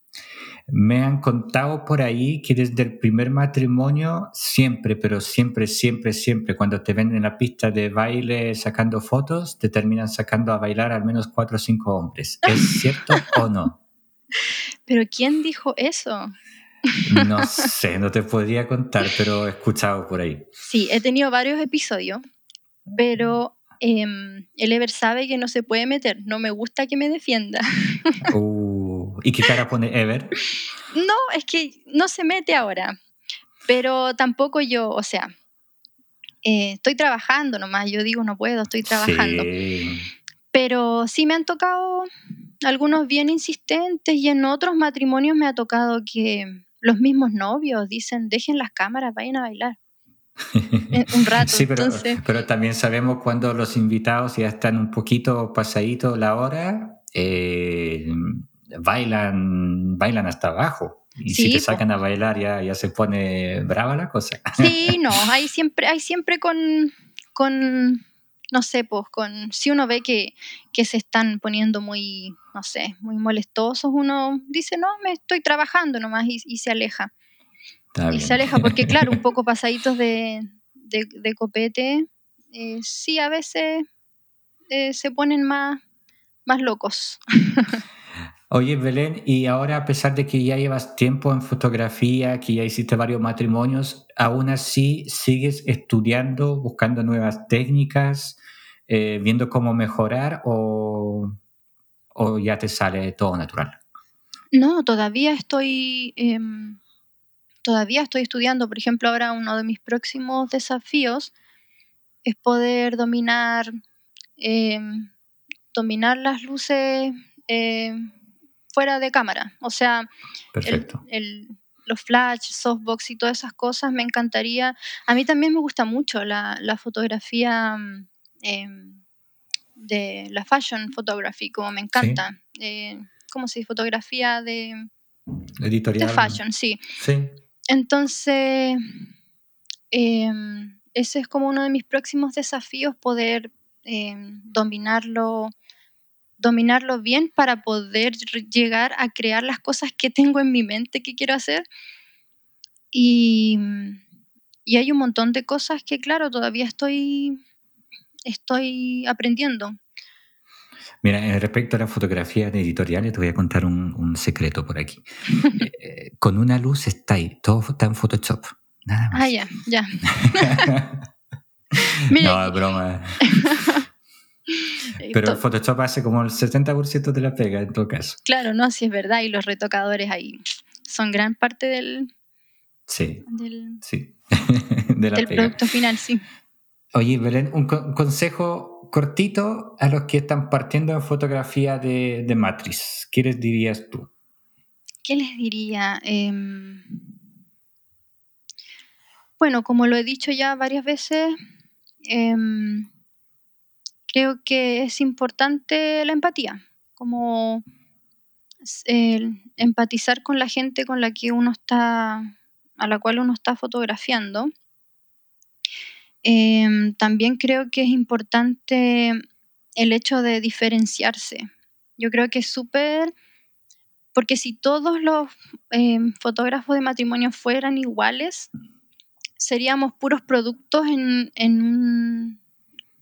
Me han contado por ahí que desde el primer matrimonio, siempre, pero siempre, siempre, siempre, cuando te ven en la pista de baile sacando fotos, te terminan sacando a bailar al menos cuatro o cinco hombres. ¿Es cierto o no? ¿Pero quién dijo eso? No sé, no te podría contar, pero he escuchado por ahí. Sí, he tenido varios episodios, pero el Ever sabe que no se puede meter. No me gusta que me defienda. Uh, ¿Y qué cara pone Ever? No, es que no se mete ahora. Pero tampoco yo, o sea, eh, estoy trabajando nomás. Yo digo, no puedo, estoy trabajando. Pero sí me han tocado algunos bien insistentes y en otros matrimonios me ha tocado que los mismos novios dicen, dejen las cámaras, vayan a bailar. un rato. Sí, pero, pero, también sabemos cuando los invitados ya están un poquito pasaditos la hora, eh, bailan, bailan hasta abajo. Y si te sacan a bailar ya, ya se pone brava la cosa. Sí, no, hay siempre, hay siempre con, con no sé, pues con, si uno ve que, se están poniendo muy, no sé, muy molestosos, uno dice, no, me estoy trabajando nomás y, se aleja. y se aleja porque, claro, un poco pasaditos de, copete, eh, sí, a veces eh, se ponen más, más locos. Oye, Belén, y ahora a pesar de que ya llevas tiempo en fotografía, que ya hiciste varios matrimonios, aún así sigues estudiando, buscando nuevas técnicas, eh, viendo cómo mejorar o, o, ya te sale todo natural? No, todavía estoy, em, todavía estoy estudiando. Por ejemplo, ahora uno de mis próximos desafíos es poder dominar, em, dominar las luces em, fuera de cámara. O sea, los flash, softbox y todas esas cosas me encantaría. A mí también me gusta mucho la, fotografía em, de la fashion photography, como me encanta. Eh, ¿Cómo se dice? Fotografía de, Editorial. de fashion, sí. Sí. Entonces, em, ese es como uno de mis próximos desafíos, poder em, dominarlo dominarlo bien para poder llegar a crear las cosas que tengo en mi mente que quiero hacer. Y, y hay un montón de cosas que, claro, todavía estoy, estoy aprendiendo. Mira, respecto a la fotografía de editoriales, te voy a contar un, secreto por aquí. Eh, con una luz está ahí, todo está en Photoshop. Nada más. Ah, ya, ya. no, es broma. Pero el Photoshop hace como el 70% de la pega en todo caso. Claro, no, sí es verdad. Y los retocadores ahí son gran parte del. Sí. Del, sí. del producto final, sí. Oye, Belén, un, consejo cortito a los que están partiendo en fotografía de, de Matrix. ¿Qué les dirías tú? ¿Qué les diría? Em, bueno, como lo he dicho ya varias veces, eh, creo que es importante la empatía, como empatizar con la gente con la que uno está, a la cual uno está fotografiando. Em, también creo que es importante el hecho de diferenciarse. Yo creo que es súper, porque si todos los em, fotógrafos de matrimonio fueran iguales, seríamos puros productos en, en un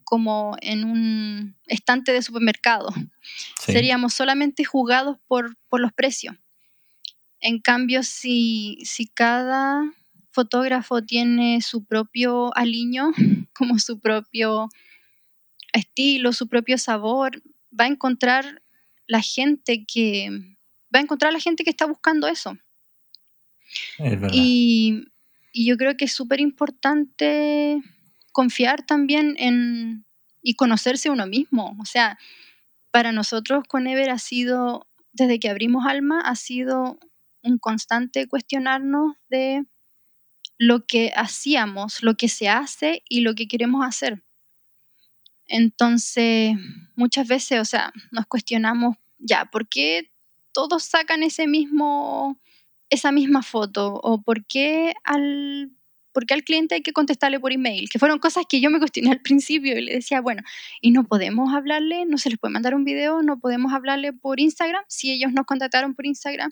como en un estante de supermercado. Seríamos solamente jugados por, los precios. En cambio, si, si cada fotógrafo tiene su propio aliño, como su propio estilo, su propio sabor, va a encontrar la gente que va a encontrar la gente que está buscando eso. y, y, yo creo que es súper importante confiar también en y conocerse uno mismo. O sea, para nosotros con Ever ha sido, desde que abrimos Alma, ha sido un constante cuestionarnos de lo que hacíamos, lo que se hace y lo que queremos hacer. Entonces, muchas veces, o sea, nos cuestionamos, ya, ¿por qué todos sacan ese mismo, esa misma foto? ¿O por qué al ¿por qué al cliente hay que contestarle por email? Que fueron cosas que yo me cuestioné al principio y le decía, bueno, y no podemos hablarle, no se les puede mandar un video, no podemos hablarle por Instagram, si ellos nos contactaron por Instagram.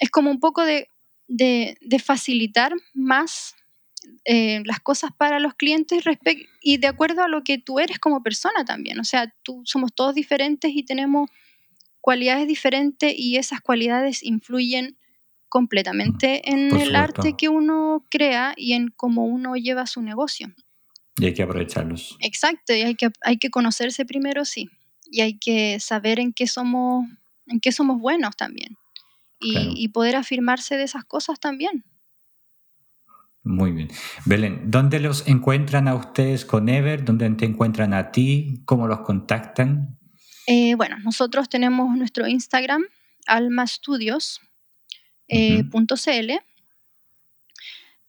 Es como un poco de, facilitar más eh, las cosas para los clientes y de acuerdo a lo que tú eres como persona también. O sea, tú somos todos diferentes y tenemos cualidades diferentes y esas cualidades influyen completamente en el arte que uno crea y en cómo uno lleva su negocio. Y hay que aprovecharlos. Exacto, y hay que, hay que conocerse primero, sí. Y hay que saber en qué somos, en qué somos buenos también. Y, poder afirmarse de esas cosas también. Muy bien. Belén, ¿dónde los encuentran a ustedes con Ever? ¿Dónde te encuentran a ti? ¿Cómo los contactan? Eh, bueno, nosotros tenemos nuestro Instagram, Alma Studios, eh, .cl.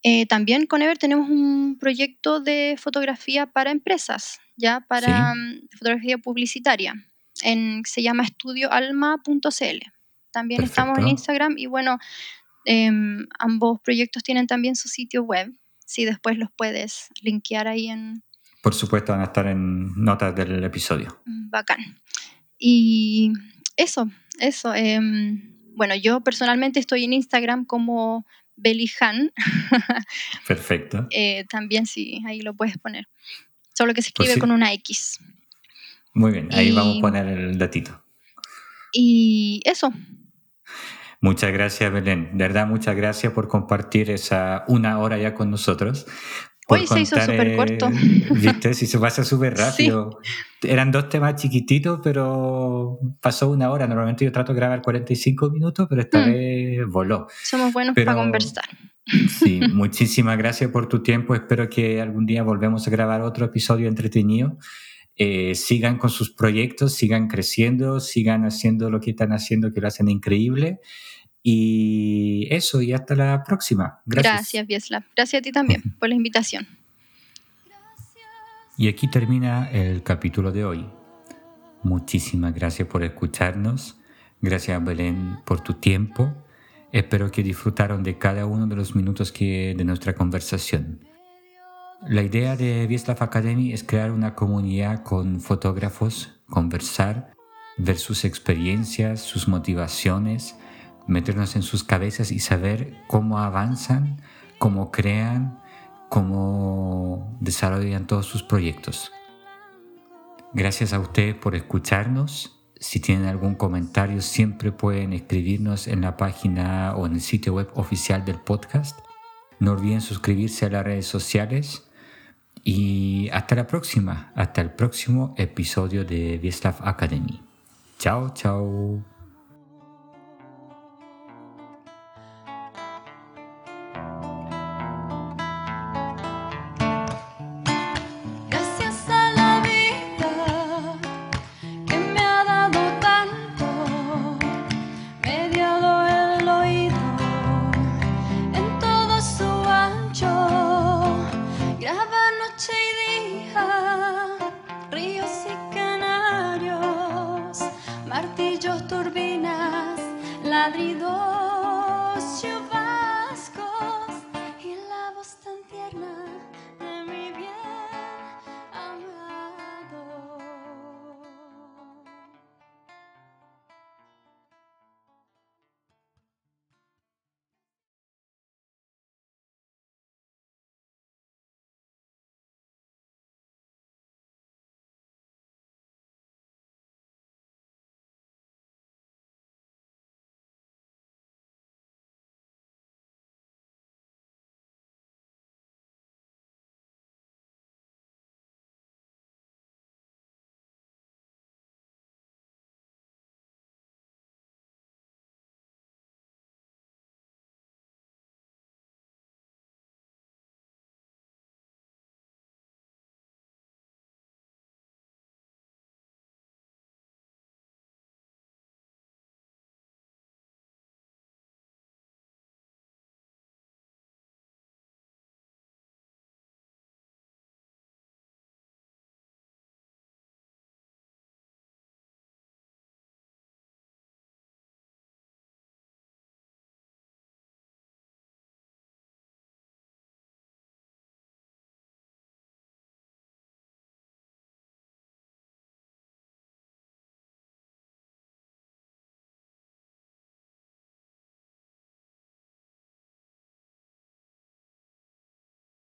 Eh, también con Ever tenemos un proyecto de fotografía para empresas, ya para mm, fotografía publicitaria. En, se llama estudioalma.cl. También estamos en Instagram y bueno, em, ambos proyectos tienen también su sitio web. Si después los puedes linkear ahí en... Por supuesto, van a estar en notas del episodio. Mm, bacán. Y eso, eso. Em, bueno, yo personalmente estoy en Instagram como Belihan. Perfecto. Eh, también sí, ahí lo puedes poner. Solo que se escribe con una X. Muy bien, ahí vamos a poner el datito. Y eso. Muchas gracias, Belén. De verdad, muchas gracias por compartir esa una hora ya con nosotros. Hoy se hizo súper corto. Viste, si se pasa súper rápido. Eran dos temas chiquititos, pero pasó una hora. Normalmente yo trato de grabar 45 minutos, pero esta mm. vez voló. Somos buenos para conversar. Sí, muchísimas gracias por tu tiempo. Espero que algún día volvemos a grabar otro episodio entretenido. Eh, sigan con sus proyectos, sigan creciendo, sigan haciendo lo que están haciendo, que lo hacen increíble. Y eso, y hasta la próxima. Gracias. Gracias, Viesla. Gracias a ti también por la invitación. Y aquí termina el capítulo de hoy. Muchísimas gracias por escucharnos. Gracias, Belén, por tu tiempo. Espero que disfrutaron de cada uno de los minutos que, de nuestra conversación. La idea de Vieslav Academy es crear una comunidad con fotógrafos, conversar, ver sus experiencias, sus motivaciones, meternos en sus cabezas y saber cómo avanzan, cómo crean, cómo desarrollan todos sus proyectos. Gracias a ustedes por escucharnos. Si tienen algún comentario, siempre pueden escribirnos en la página o en el sitio web oficial del podcast. No olviden suscribirse a las redes sociales. Y hasta la próxima, hasta el próximo episodio de Vieslav Academy. Chao, chao.